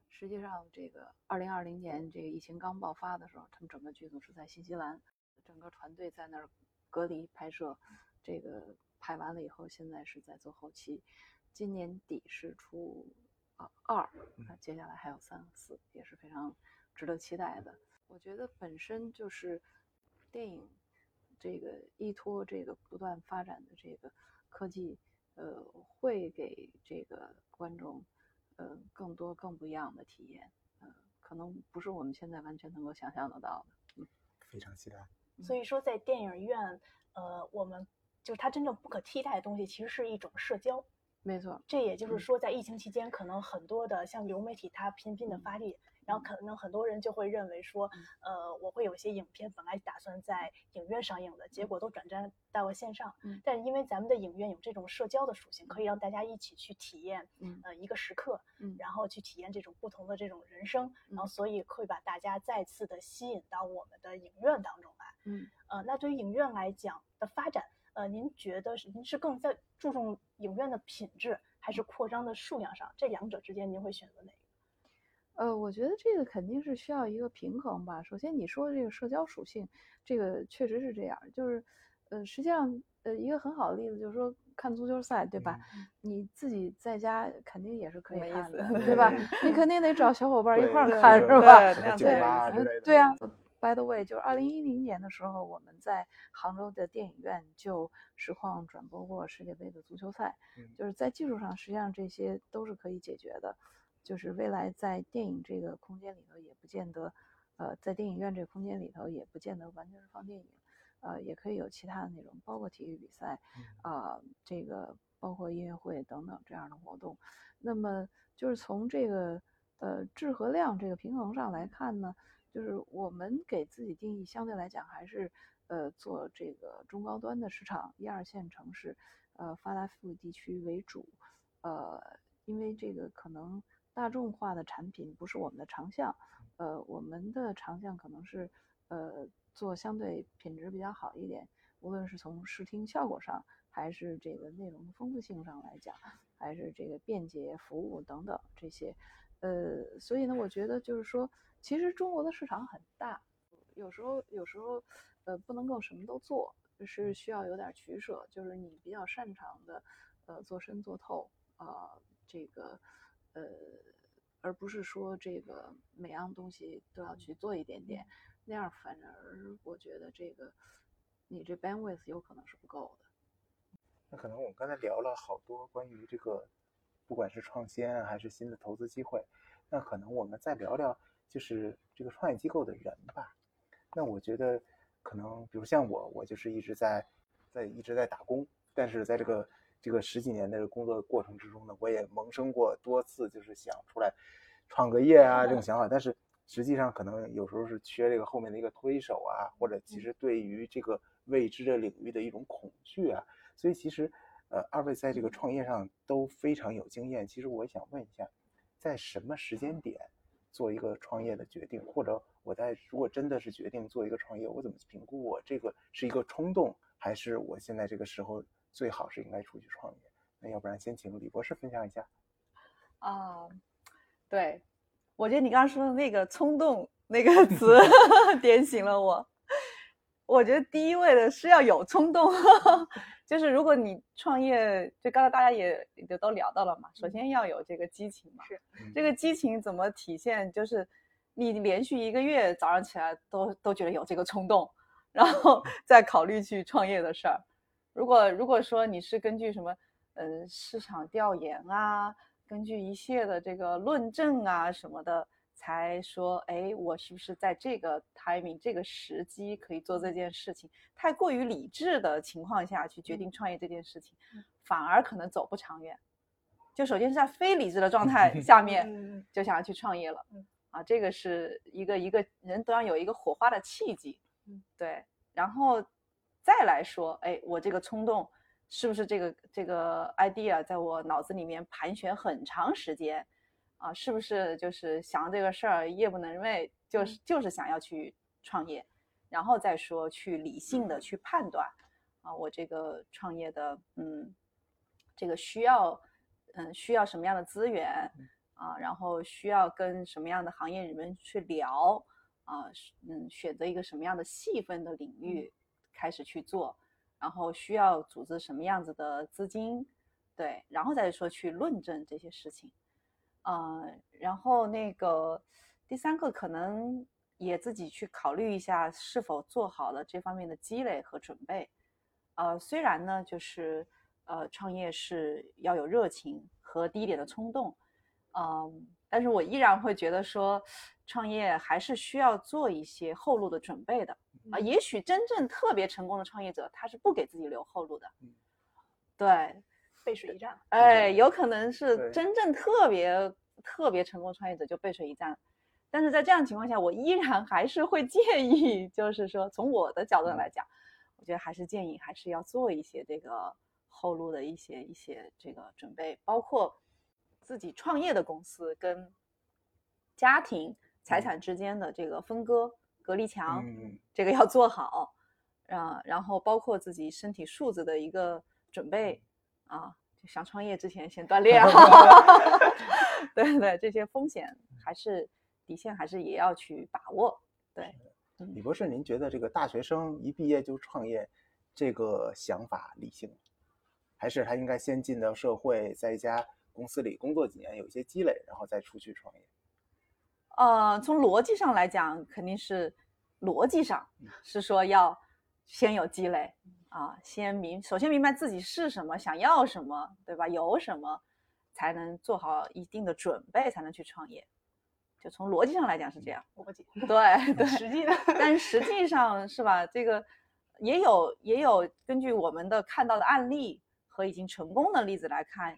实际上这个二零二零年这个疫情刚爆发的时候，他们整个剧组是在新西兰，整个团队在那儿隔离拍摄，这个拍完了以后，现在是在做后期，今年底是出。啊，二，那接下来还有三和四，也是非常值得期待的。我觉得本身就是电影这个依托这个不断发展的这个科技，呃，会给这个观众呃更多更不一样的体验，呃，可能不是我们现在完全能够想象得到的。嗯，非常期待。所以说，在电影院，呃，我们就是它真正不可替代的东西，其实是一种社交。没错，这也就是说，在疫情期间，可能很多的像流媒体它频频的发力，然后可能很多人就会认为说，呃，我会有一些影片本来打算在影院上映的，结果都转战到了线上。但是因为咱们的影院有这种社交的属性，可以让大家一起去体验，呃，一个时刻，嗯然后去体验这种不同的这种人生，然后所以会把大家再次的吸引到我们的影院当中来。嗯，呃，那对于影院来讲的发展。呃，您觉得是您是更在注重影院的品质，还是扩张的数量上？这两者之间您会选择哪个？呃，我觉得这个肯定是需要一个平衡吧。首先，你说的这个社交属性，这个确实是这样。就是，呃，实际上，呃，一个很好的例子就是说看足球赛，对吧？你自己在家肯定也是可以看的，对吧？你肯定得找小伙伴一块儿看，是吧？对，对啊。By the way，就是二零一零年的时候，我们在杭州的电影院就实况转播过世界杯的足球赛。就是在技术上，实际上这些都是可以解决的。就是未来在电影这个空间里头，也不见得，呃，在电影院这个空间里头，也不见得完全是放电影，呃，也可以有其他的内容，包括体育比赛，啊，这个包括音乐会等等这样的活动。那么就是从这个呃质和量这个平衡上来看呢？就是我们给自己定义，相对来讲还是，呃，做这个中高端的市场，一二线城市，呃，发达富裕地区为主，呃，因为这个可能大众化的产品不是我们的长项，呃，我们的长项可能是，呃，做相对品质比较好一点，无论是从视听效果上，还是这个内容的丰富性上来讲，还是这个便捷服务等等这些，呃，所以呢，我觉得就是说，其实中国的市场很大，有时候有时候呃不能够什么都做，是需要有点取舍，就是你比较擅长的，呃，做深做透啊，这个呃。而不是说这个每样东西都要去做一点点，那样反而我觉得这个你这 bandwidth 有可能是不够的。那可能我们刚才聊了好多关于这个，不管是创新还是新的投资机会，那可能我们再聊聊就是这个创业机构的人吧。那我觉得可能比如像我，我就是一直在在一直在打工，但是在这个。这个十几年的工作过程之中呢，我也萌生过多次，就是想出来创个业啊这种想法，但是实际上可能有时候是缺这个后面的一个推手啊，或者其实对于这个未知的领域的一种恐惧啊，所以其实呃二位在这个创业上都非常有经验。其实我想问一下，在什么时间点做一个创业的决定，或者我在如果真的是决定做一个创业，我怎么评估我这个是一个冲动，还是我现在这个时候？最好是应该出去创业，那要不然先请李博士分享一下。啊，对，我觉得你刚刚说的那个冲动那个 词 点醒了我。我觉得第一位的是要有冲动，就是如果你创业，就刚才大家也也都聊到了嘛，首先要有这个激情嘛。是。这个激情怎么体现？就是你连续一个月早上起来都都觉得有这个冲动，然后再考虑去创业的事儿。如果如果说你是根据什么，嗯，市场调研啊，根据一切的这个论证啊什么的，才说，哎，我是不是在这个 timing 这个时机可以做这件事情？太过于理智的情况下去决定创业这件事情，反而可能走不长远。就首先是在非理智的状态 下面就想要去创业了，啊，这个是一个一个人都要有一个火花的契机，对，然后。再来说，哎，我这个冲动是不是这个这个 idea 在我脑子里面盘旋很长时间啊？是不是就是想这个事儿夜不能寐，就是就是想要去创业，然后再说去理性的去判断啊，我这个创业的嗯，这个需要嗯需要什么样的资源啊？然后需要跟什么样的行业里面去聊啊？嗯，选择一个什么样的细分的领域。开始去做，然后需要组织什么样子的资金，对，然后再说去论证这些事情，嗯，然后那个第三个可能也自己去考虑一下是否做好了这方面的积累和准备，呃，虽然呢，就是呃，创业是要有热情和低一点的冲动，嗯，但是我依然会觉得说，创业还是需要做一些后路的准备的。啊，也许真正特别成功的创业者，他是不给自己留后路的。对，背水一战。哎，有可能是真正特别特别成功创业者就背水一战。但是在这样情况下，我依然还是会建议，就是说从我的角度来讲，我觉得还是建议还是要做一些这个后路的一些一些这个准备，包括自己创业的公司跟家庭财产之间的这个分割。隔离墙，这个要做好，啊，然后包括自己身体素质的一个准备啊，就想创业之前先 锻炼 对对，这些风险还是底线还是也要去把握。对，李博士，您觉得这个大学生一毕业就创业，这个想法理性，还是他应该先进到社会，在一家公司里工作几年，有一些积累，然后再出去创业？呃，从逻辑上来讲，肯定是逻辑上是说要先有积累啊，先明首先明白自己是什么，想要什么，对吧？有什么才能做好一定的准备，才能去创业。就从逻辑上来讲是这样，逻辑对对，实际的，但实际上是吧？这个也有也有根据我们的看到的案例和已经成功的例子来看，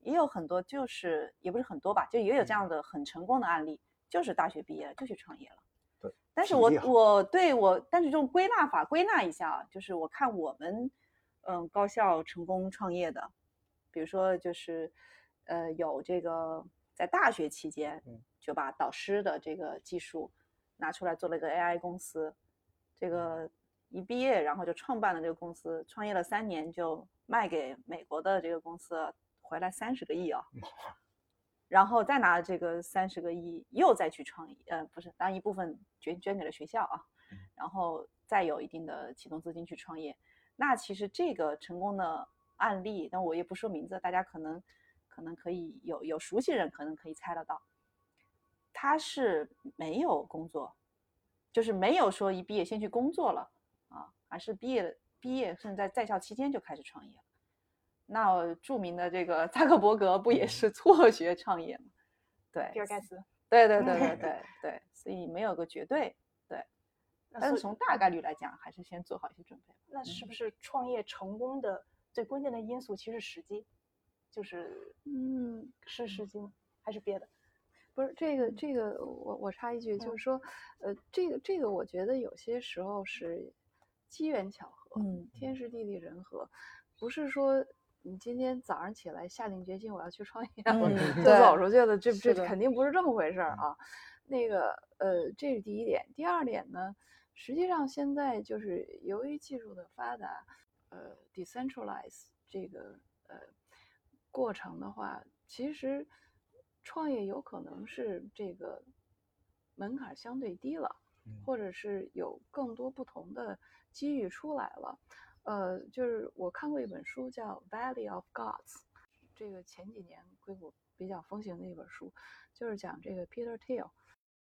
也有很多就是也不是很多吧，就也有这样的很成功的案例。就是大学毕业了就去创业了，对。但是我我对我，但是用归纳法归纳一下啊，就是我看我们，嗯，高校成功创业的，比如说就是，呃，有这个在大学期间就把导师的这个技术拿出来做了一个 AI 公司，这个一毕业然后就创办了这个公司，创业了三年就卖给美国的这个公司，回来三十个亿啊，然后再拿这个三十个亿又再去创业，呃，不是，当然一部分捐捐给了学校啊，然后再有一定的启动资金去创业。那其实这个成功的案例，但我也不说名字，大家可能可能可以有有熟悉人可能可以猜得到，他是没有工作，就是没有说一毕业先去工作了啊，而是毕业毕业甚至在在校期间就开始创业了。那著名的这个扎克伯格不也是辍学创业吗？对，比尔盖茨。对对对对对 对，所以没有个绝对对，但是从大概率来讲，还是先做好一些准备。那是不是创业成功的最关键的因素其实是时机？就是嗯，是时机吗？还是别的？不是这个这个，我我插一句，就是说，呃，这个这个，我觉得有些时候是机缘巧合，嗯，天时地利人和，不是说。你今天早上起来下定决心我要去创业，就走出去了，这这肯定不是这么回事儿啊。那个呃，这是第一点。第二点呢，实际上现在就是由于技术的发达，呃，decentralize 这个呃过程的话，其实创业有可能是这个门槛相对低了，或者是有更多不同的机遇出来了。呃，就是我看过一本书叫《Valley of Gods》，这个前几年硅谷比较风行的一本书，就是讲这个 Peter Thiel，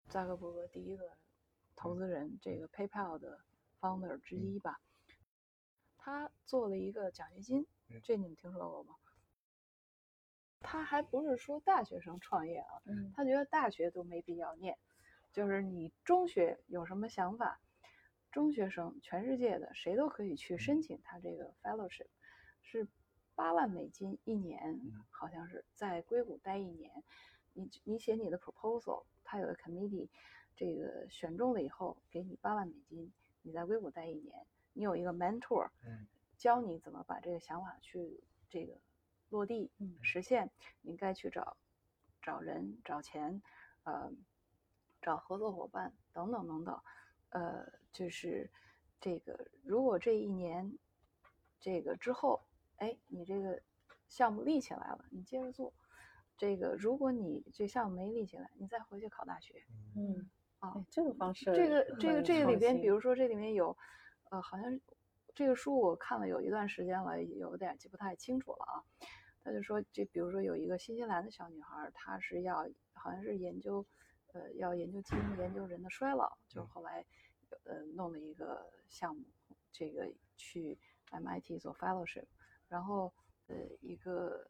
扎克伯格第一个投资人，这个 PayPal 的 founder 之一吧。他做了一个奖学金，这你们听说过吗？他还不是说大学生创业啊，他觉得大学都没必要念，就是你中学有什么想法？中学生，全世界的谁都可以去申请他这个 fellowship，是八万美金一年，好像是在硅谷待一年。你你写你的 proposal，他有个 committee，这个选中了以后给你八万美金，你在硅谷待一年，你有一个 mentor，教你怎么把这个想法去这个落地实现。你该去找找人、找钱，呃，找合作伙伴等等等等。呃，就是这个，如果这一年这个之后，哎，你这个项目立起来了，你接着做。这个，如果你这项目没立起来，你再回去考大学。嗯，啊，这个方式，这个这个这个里边，比如说这里面有，呃，好像这个书我看了有一段时间了，有点记不太清楚了啊。他就说，这比如说有一个新西兰的小女孩，她是要好像是研究，呃，要研究基因，研究人的衰老，就是后来。呃，弄了一个项目，这个去 MIT 做 fellowship，然后呃，一个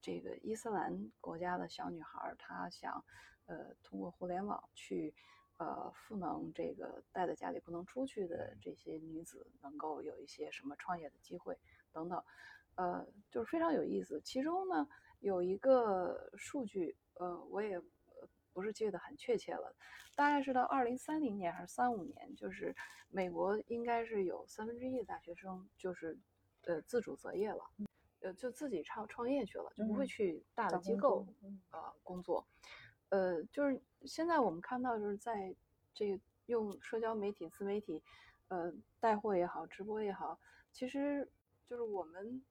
这个伊斯兰国家的小女孩，她想呃通过互联网去呃赋能这个待在家里不能出去的这些女子，能够有一些什么创业的机会等等，呃，就是非常有意思。其中呢有一个数据，呃，我也。不是记得很确切了，大概是到二零三零年还是三五年，就是美国应该是有三分之一的大学生就是呃自主择业了，呃就自己创创业去了，就不会去大的机构呃工作，呃就是现在我们看到就是在这个用社交媒体自媒体呃带货也好，直播也好，其实就是我们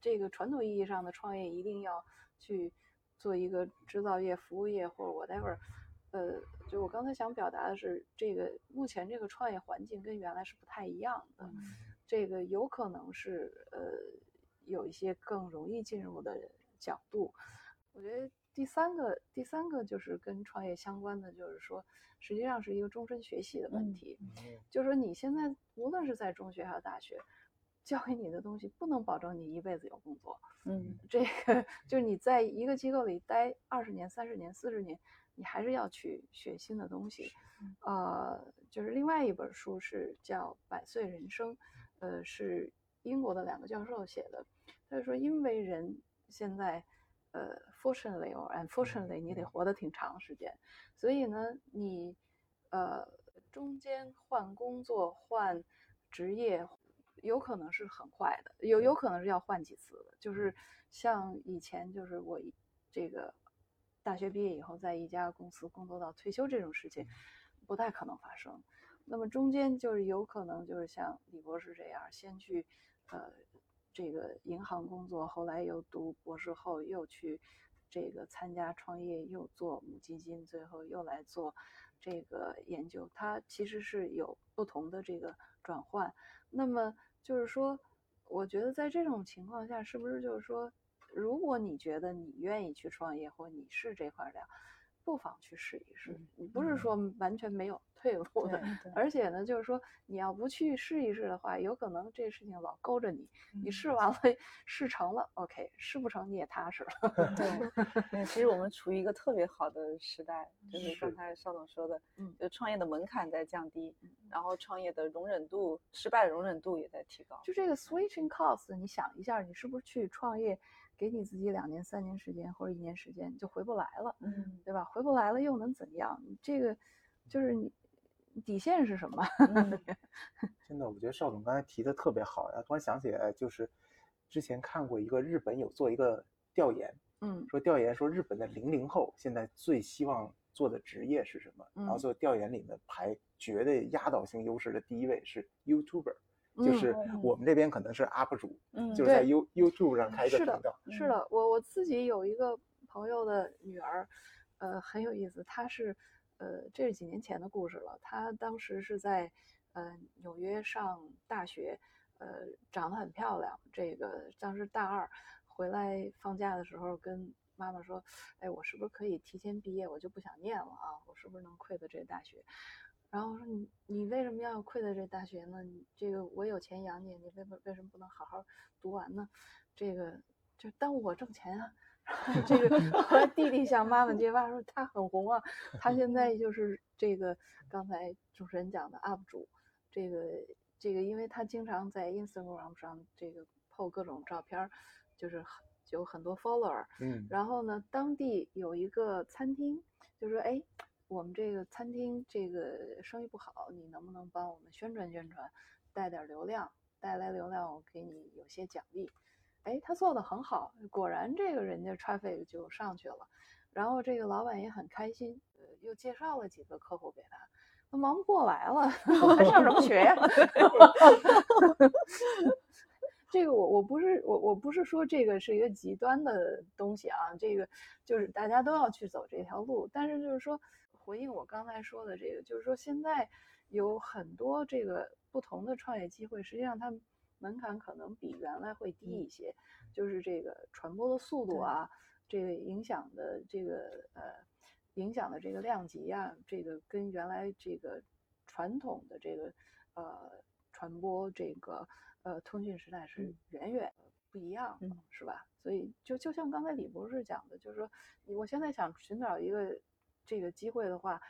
这个传统意义上的创业一定要去。做一个制造业、服务业或者 whatever，呃，就我刚才想表达的是，这个目前这个创业环境跟原来是不太一样的，这个有可能是呃有一些更容易进入的角度。我觉得第三个第三个就是跟创业相关的，就是说实际上是一个终身学习的问题，嗯就是说你现在无论是在中学还是大学。教给你的东西不能保证你一辈子有工作，嗯，这个就是你在一个机构里待二十年、三十年、四十年，你还是要去学新的东西。呃，就是另外一本书是叫《百岁人生》，呃，是英国的两个教授写的。他就说，因为人现在，呃，fortunately or unfortunately，你得活得挺长时间，所以呢，你呃中间换工作、换职业。有可能是很快的，有有可能是要换几次的。就是像以前，就是我这个大学毕业以后，在一家公司工作到退休这种事情，不太可能发生。那么中间就是有可能就是像李博士这样，先去呃这个银行工作，后来又读博士后，又去这个参加创业，又做母基金，最后又来做这个研究。它其实是有不同的这个转换。那么就是说，我觉得在这种情况下，是不是就是说，如果你觉得你愿意去创业，或你是这块料，不妨去试一试。你不是说完全没有 退路的，而且呢，就是说你要不去试一试的话，有可能这事情老勾着你。你试完了，试成了，OK；试不成你也踏实了。对，其实我们处于一个特别好的时代，就是是刚才邵总说的，嗯就创业的门槛在降低，然后创业的容忍度、失败的容忍度也在提高。就这个 switching cost，你想一下，你是不是去创业，给你自己两年、三年时间或者一年时间，你就回不来了，嗯，对吧？回不来了又能怎样？你这个就是你底线是什么？嗯 真的，我觉得邵总刚才提的特别好呀。突然想起来，就是之前看过一个日本有做一个调研，嗯说调研说日本的零零后现在最希望做的职业是什么？然后嗯做调研里面排绝对压倒性优势的第一位是 YouTuber，就嗯是嗯我们这边可能是 UP 主，嗯就是在 You YouTube 上开一个是的频道。是的，我我自己有一个朋友的女儿，呃，很有意思。她是，呃，这是几年前的故事了。她当时是在，呃，纽约上大学，呃，长得很漂亮。这个当时大二回来放假的时候，跟妈妈说：“哎，我是不是可以提前毕业？我就不想念了啊，我是不是能 quit 这大学？”然后我说你你为什么要 quit 这大学呢？你这个我有钱养你，你为为什么不能好好读完呢？这个就耽误我挣钱啊。这个和弟弟向妈妈揭发说他很红啊，他现在就是这个刚才主持人讲的 UP 主，这个这个，因为他经常在 Instagram 上这个 po 各种照片儿，就是很有很多 follower，嗯，然后呢，当地有一个餐厅，就说：“哎，我们这个餐厅这个生意不好，你能不能帮我们宣传宣传，带点流量？带来流量，我给你有些奖励。”哎，他做的很好，果然这个人家 traffic 就上去了，然后这个老板也很开心，呃，又介绍了几个客户给他。他忙不过来了，我 还上什么学呀？这个我我不是我我不是说这个是一个极端的东西啊，这个就是大家都要去走这条路，但是就是说回应我刚才说的这个，就是说现在有很多这个不同的创业机会，实际上它门槛可能比原来会低一些，就是这个传播的速度啊，这个影响的这个呃影响的这个量级啊，这个跟原来这个传统的这个呃传播这个呃通讯时代是远远不一样的，嗯是吧？所以就就像刚才李博士讲的，就是说，我现在想寻找一个这个机会的话，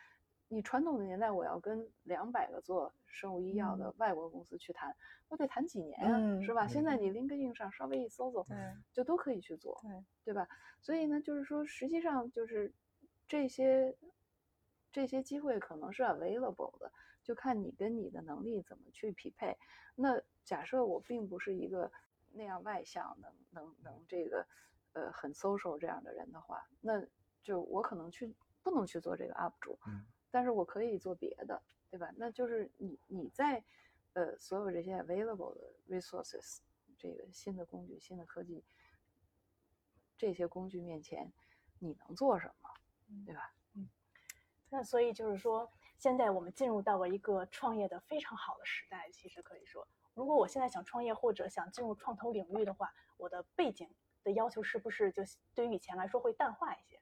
你传统的年代我要跟两百个做生物医药的外国公司去谈，我得谈几年啊，嗯是吧？现在嗯你 LinkedIn 上稍微一搜搜，对就都可以去做，对对吧？所以呢，就是说，实际上就是这些这些机会可能是 available 的，就看你跟你的能力怎么去匹配。那假设我并不是一个那样外向、能能能这个呃很 social 这样的人的话，那就我可能去不能去做这个 UP 主，嗯但是我可以做别的，对吧？那就是你你在呃所有这些 available 的 resources 这个新的工具、新的科技这些工具面前，你能做什么，对吧？嗯那所以就是说，现在我们进入到了一个创业的非常好的时代。其实可以说，如果我现在想创业或者想进入创投领域的话，我的背景的要求是不是就对于以前来说会淡化一些？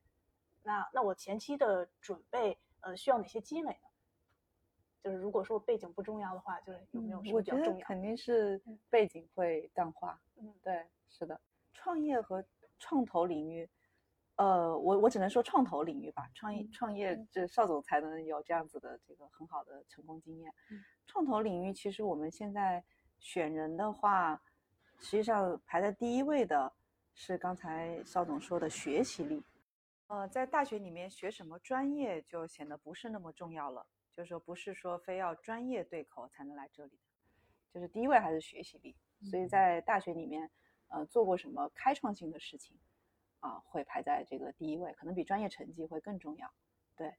那那我前期的准备，呃，需要哪些积累呢？就是如果说背景不重要的话，就是有没有我比较重要？肯定是嗯背景会淡化。嗯对，是的，创业和创投领域，呃，我我只能说创投领域吧。创业嗯创业嗯，这邵总才能有这样子的这个很好的成功经验嗯。创投领域，其实我们现在选人的话，实际上排在第一位的是刚才邵总说的学习力。呃，在大学里面学什么专业就显得不是那么重要了，就是说不是说非要专业对口才能来这里的，就是第一位还是学习力。所以在大学里面，呃，做过什么开创性的事情，啊，会排在这个第一位，可能比专业成绩会更重要。对，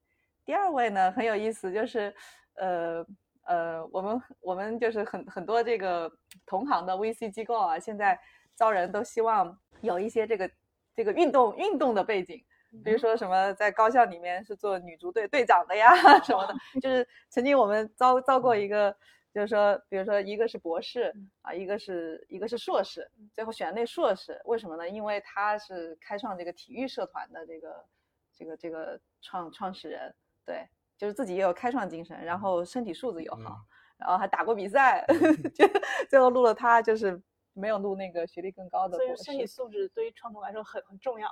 第二位呢很有意思，就是呃呃，我们我们就是很很多这个同行的 VC 机构啊，现在招人都希望有一些这个这个运动运动的背景，比如说什么在高校里面是做女足队队长的呀什么的，就是曾经我们招招过一个。就是说，比如说，一个是博士啊，一个是一个是硕士，最后选那硕士，为什么呢？因为他是开创这个体育社团的这个这个这个创创始人，对，就是自己也有开创精神，然后身体素质又好，然后还打过比赛，就最后录了他，就是没有录那个学历更高的。所以身体素质对于创投来说很很重要。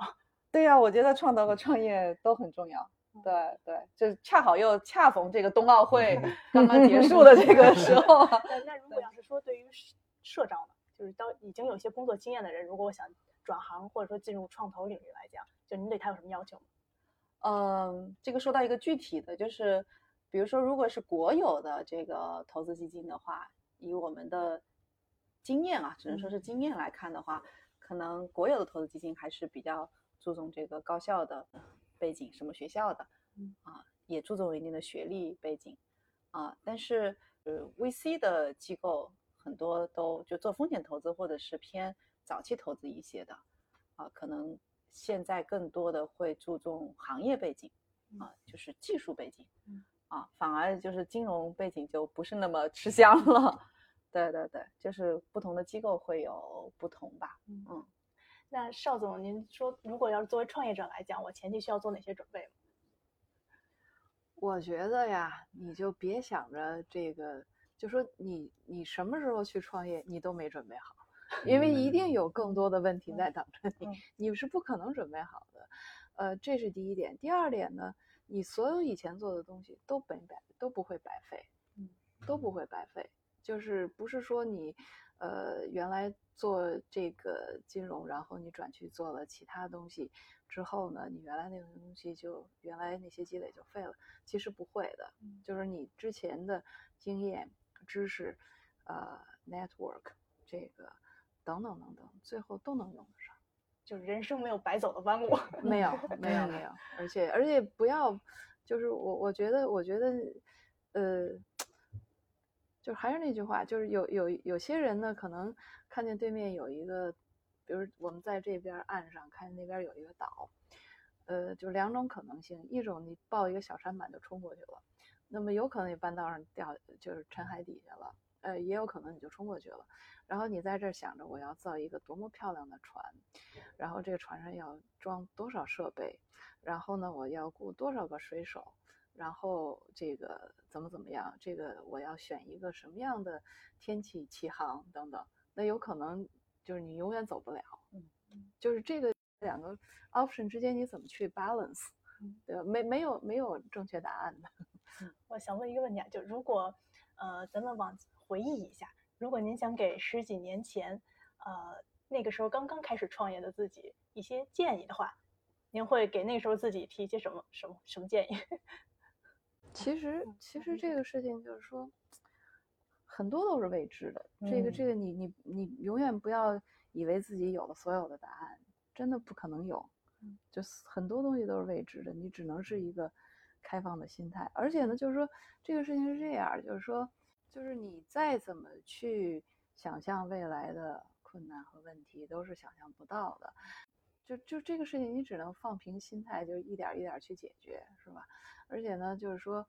对呀，我觉得创投和创业都很重要。对对，就是恰好又恰逢这个冬奥会 刚刚结束的这个时候。那那如果要是说对于社招呢，就是当已经有些工作经验的人，如果我想转行或者说进入创投领域来讲，就您对他有什么要求吗？嗯，这个说到一个具体的，就是比如说，如果是国有的这个投资基金的话，以我们的经验啊，只能说是经验来看的话，可能国有的投资基金还是比较注重这个高校的。背景什么学校的，啊，也注重一定的学历背景，啊，但是呃，VC 的机构很多都就做风险投资或者是偏早期投资一些的，啊，可能现在更多的会注重行业背景，啊，就是技术背景，啊，反而就是金融背景就不是那么吃香了，对对对，就是不同的机构会有不同吧，嗯。那邵总，您说，如果要是作为创业者来讲，我前期需要做哪些准备？我觉得呀，你就别想着这个，就说你你什么时候去创业，你都没准备好，因为一定有更多的问题在等着你，你是不可能准备好的。呃，这是第一点。第二点呢，你所有以前做的东西都白白都不会白费，嗯，都不会白费。就是不是说你。呃，原来做这个金融，然后你转去做了其他东西之后呢，你原来那个东西就原来那些积累就废了。其实不会的，就是你之前的经验、知识、呃，network 这个等等等等，最后都能用得上。就是人生没有白走的弯路，没有，没有，没有。而且，而且不要，就是我，我觉得，我觉得，呃。就还是那句话，就是有有有些人呢，可能看见对面有一个，比如我们在这边岸上，看见那边有一个岛，呃，就两种可能性，一种你抱一个小舢板就冲过去了，那么有可能你半道上掉就是沉海底下了，呃，也有可能你就冲过去了，然后你在这想着我要造一个多么漂亮的船，然后这个船上要装多少设备，然后呢，我要雇多少个水手。然后这个怎么怎么样？这个我要选一个什么样的天气起航等等，那有可能就是你永远走不了。嗯，就是这个两个 option 之间你怎么去 balance？对吧？没没有没有正确答案的。我想问一个问题啊，就如果呃咱们往回忆一下，如果您想给十几年前呃那个时候刚刚开始创业的自己一些建议的话，您会给那时候自己提一些什么什么什么建议？其实，其实这个事情就是说，很多都是未知的。这个，这个，你你你永远不要以为自己有了所有的答案，真的不可能有。就很多东西都是未知的，你只能是一个开放的心态。而且呢，就是说这个事情是这样，就是说，就是你再怎么去想象未来的困难和问题，都是想象不到的。就就这个事情，你只能放平心态，就一点一点去解决，是吧？而且呢，就是说，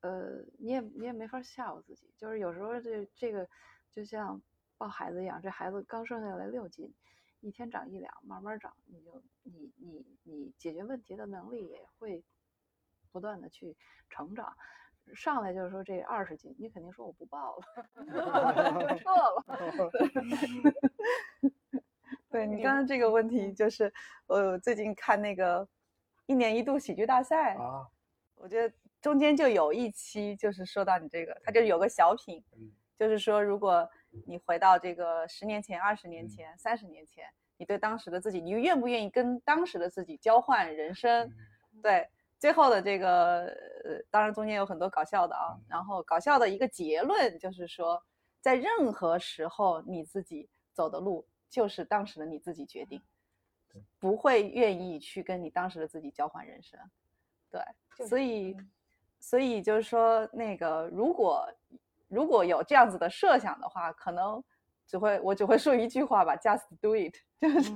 呃，你也你也没法吓唬自己，就是有时候这这个就像抱孩子一样，这孩子刚生下来六斤，一天长一两，慢慢长，你就你你你解决问题的能力也会不断的去成长。上来就是说这二十斤，你肯定说我不抱了，撤 了。对你刚刚这个问题，就是我最近看那个一年一度喜剧大赛啊，我觉得中间就有一期就是说到你这个，他就有个小品，就是说如果你回到这个十年前、二十年前、三十年前，你对当时的自己，你愿不愿意跟当时的自己交换人生？对，最后的这个呃，当然中间有很多搞笑的啊，然。后搞笑的一个结论就是说，在任何时候你自己走的路。就是当时的你自己决定，不会愿意去跟你当时的自己交换人生，对，所以，所以就是说，那个如果如果有这样子的设想的话，可能只会我只会说一句话吧，just do it，就是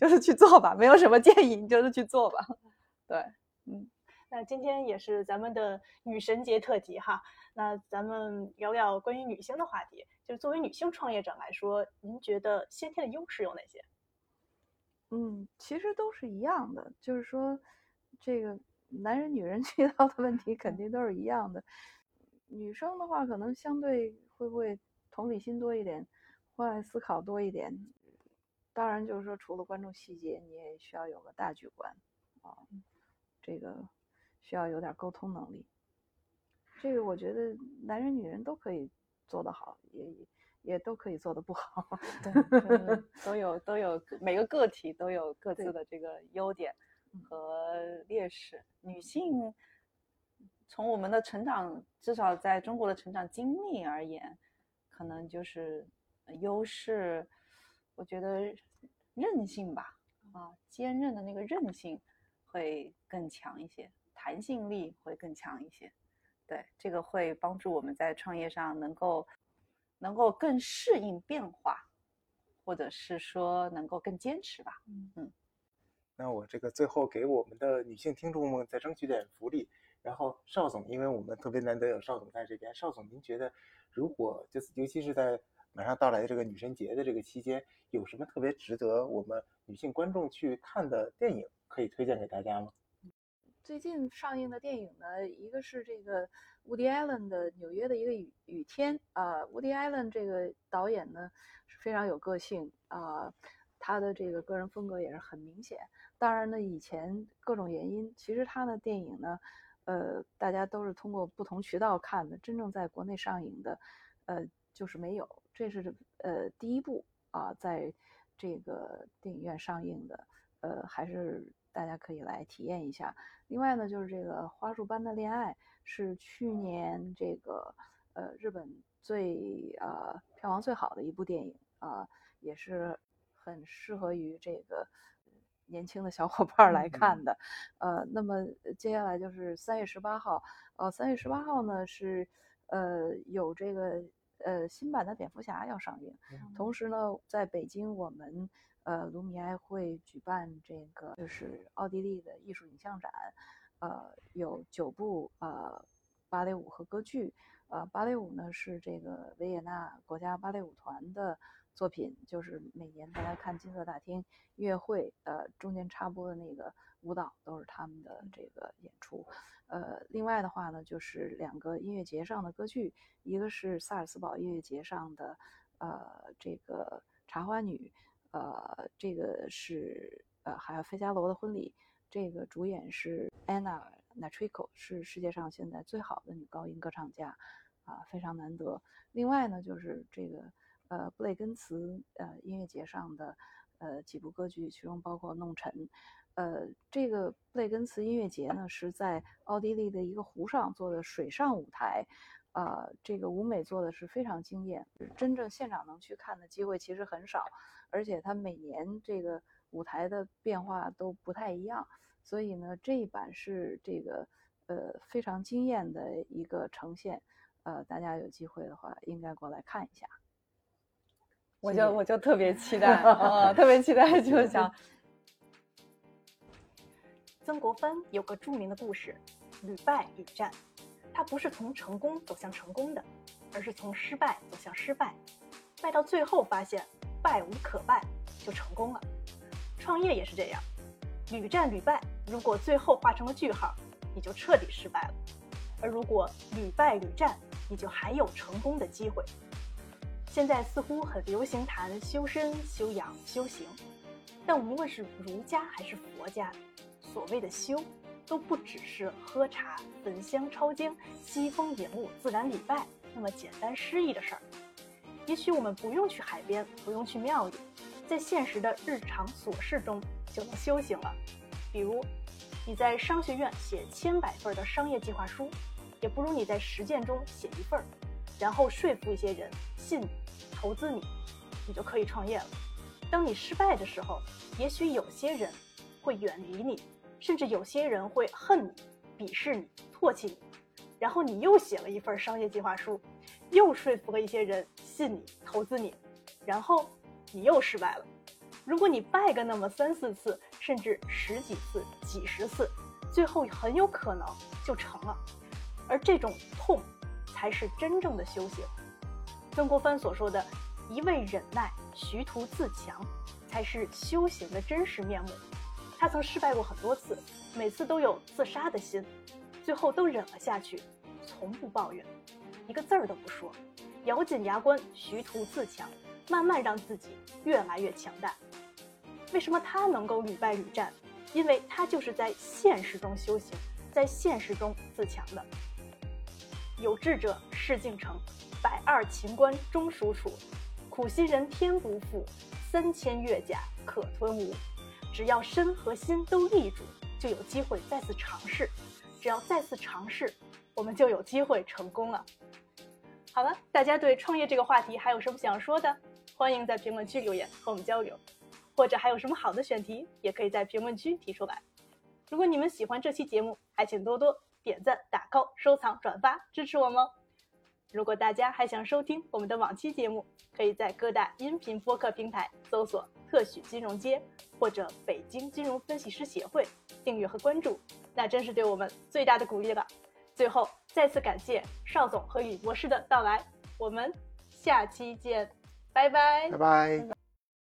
就是去做吧，没有什么建议，你就是去做吧。对，嗯，那今天也是咱们的女神节特辑哈，那咱们聊聊关于女性的话题。就是作为女性创业者来说，您觉得先天的优势有哪些？嗯，其实都是一样的，就是说，这个男人女人 遇到的问题肯定都是一样的。女生的话，可能相对会不会同理心多一点，换位思考多一点。当然，就是说，除了关注细节，你也需要有个大局观啊，这个需要有点沟通能力。这个我觉得男人女人都可以。做得好，也也都可以做得不好，对，都有都有每个个体都有各自的这个优点和劣势。女性从我们的成长，至少在中国的成长经历而言，可能就是优势。我觉得韧性吧，啊，坚韧的那个韧性会更强一些，弹性力会更强一些。对，这个会帮助我们在创业上能够能够更适应变化，或者是说能够更坚持吧。嗯嗯。那我这个最后给我们的女性听众们再争取点福利。然后邵总，因为我们特别难得有邵总在这边，邵总，您觉得如果就是尤其是在马上到来的这个女神节的这个期间，有什么特别值得我们女性观众去看的电影可以推荐给大家吗？最近上映的电影呢，一个是这个 Woody Allen 的《纽约的一个雨雨天》啊，Woody Allen 这个导演呢是非常有个性啊，他的这个个人风格也是很明显。当然呢，以前各种原因，其实他的电影呢，呃，大家都是通过不同渠道看的，真正在国内上映的，呃，就是没有。这是呃第一部啊，在这个电影院上映的，呃，还是大家可以来体验一下。另外呢，就是这个《花束般的恋爱》是去年这个呃日本最呃票房最好的一部电影啊，也是很适合于这个年轻的小伙伴来看的。呃，那么接下来就是三月十八号，呃，三月十八号呢是呃有这个呃新版的蝙蝠侠要上映，同时呢，在北京我们。呃，卢米埃会举办这个，就是奥地利的艺术影像展，呃，有九部呃芭蕾舞和歌剧，呃，芭蕾舞呢是这个维也纳国家芭蕾舞团的作品，就是每年大家看金色大厅音乐会，呃，中间插播的那个舞蹈都是他们的这个演出，呃，另外的话呢，就是两个音乐节上的歌剧，一个是萨尔斯堡音乐节上的，呃，这个茶花女。呃，这个是呃，还有费加罗的婚礼，这个主演是 Anna Netrebko，是世界上现在最好的女高音歌唱家，啊，非常难得。另外呢，就是这个呃，布雷根茨呃音乐节上的呃几部歌剧，其中包括《弄臣》。呃，这个布雷根茨音乐节呢，是在奥地利的一个湖上做的水上舞台。啊，这个舞美做的是非常惊艳，真正现场能去看的机会其实很少，而且它每年这个舞台的变化都不太一样，所以呢，这一版是这个呃非常惊艳的一个呈现，呃，大家有机会的话应该过来看一下。我就我就特别期待，啊，特别期待，就想。曾国藩有个著名的故事，屡败屡战。他不是从成功走向成功的，而是从失败走向失败，败到最后发现败无可败，就成功了。创业也是这样，屡战屡败，如果最后画成了句号，你就彻底失败了；而如果屡败屡战，你就还有成功的机会。现在似乎很流行谈修身、修养、修行，但无论是儒家还是佛家，所谓的修。都不只是喝茶、焚香、抄经、西风饮雾、自然礼拜那么简单诗意的事儿。也许我们不用去海边，不用去庙里，在现实的日常琐事中就能修行了。比如，你在商学院写千百份的商业计划书，也不如你在实践中写一份儿，然后说服一些人信你、投资你，你就可以创业了。当你失败的时候，也许有些人会远离你。甚至有些人会恨你、鄙视你、唾弃你，然后你又写了一份商业计划书，又说服了一些人信你、投资你，然后你又失败了。如果你败个那么三四次，甚至十几次、几十次，最后很有可能就成了。而这种痛，才是真正的修行。曾国藩所说的“一味忍耐，徐图自强”，才是修行的真实面目。他曾失败过很多次，每次都有自杀的心，最后都忍了下去，从不抱怨，一个字儿都不说，咬紧牙关，徐图自强，慢慢让自己越来越强大。为什么他能够屡败屡战？因为他就是在现实中修行，在现实中自强的。有志者事竟成，百二秦关终属楚。苦心人天不负，三千越甲可吞吴。只要身和心都立住，就有机会再次尝试。只要再次尝试，我们就有机会成功了。好了，大家对创业这个话题还有什么想说的？欢迎在评论区留言和我们交流。或者还有什么好的选题，也可以在评论区提出来。如果你们喜欢这期节目，还请多多点赞、打 call、收藏、转发支持我们哦。如果大家还想收听我们的往期节目，可以在各大音频播客平台搜索“特许金融街”或者“北京金融分析师协会”订阅和关注，那真是对我们最大的鼓励了。最后，再次感谢邵总和李博士的到来，我们下期见，拜拜，拜拜。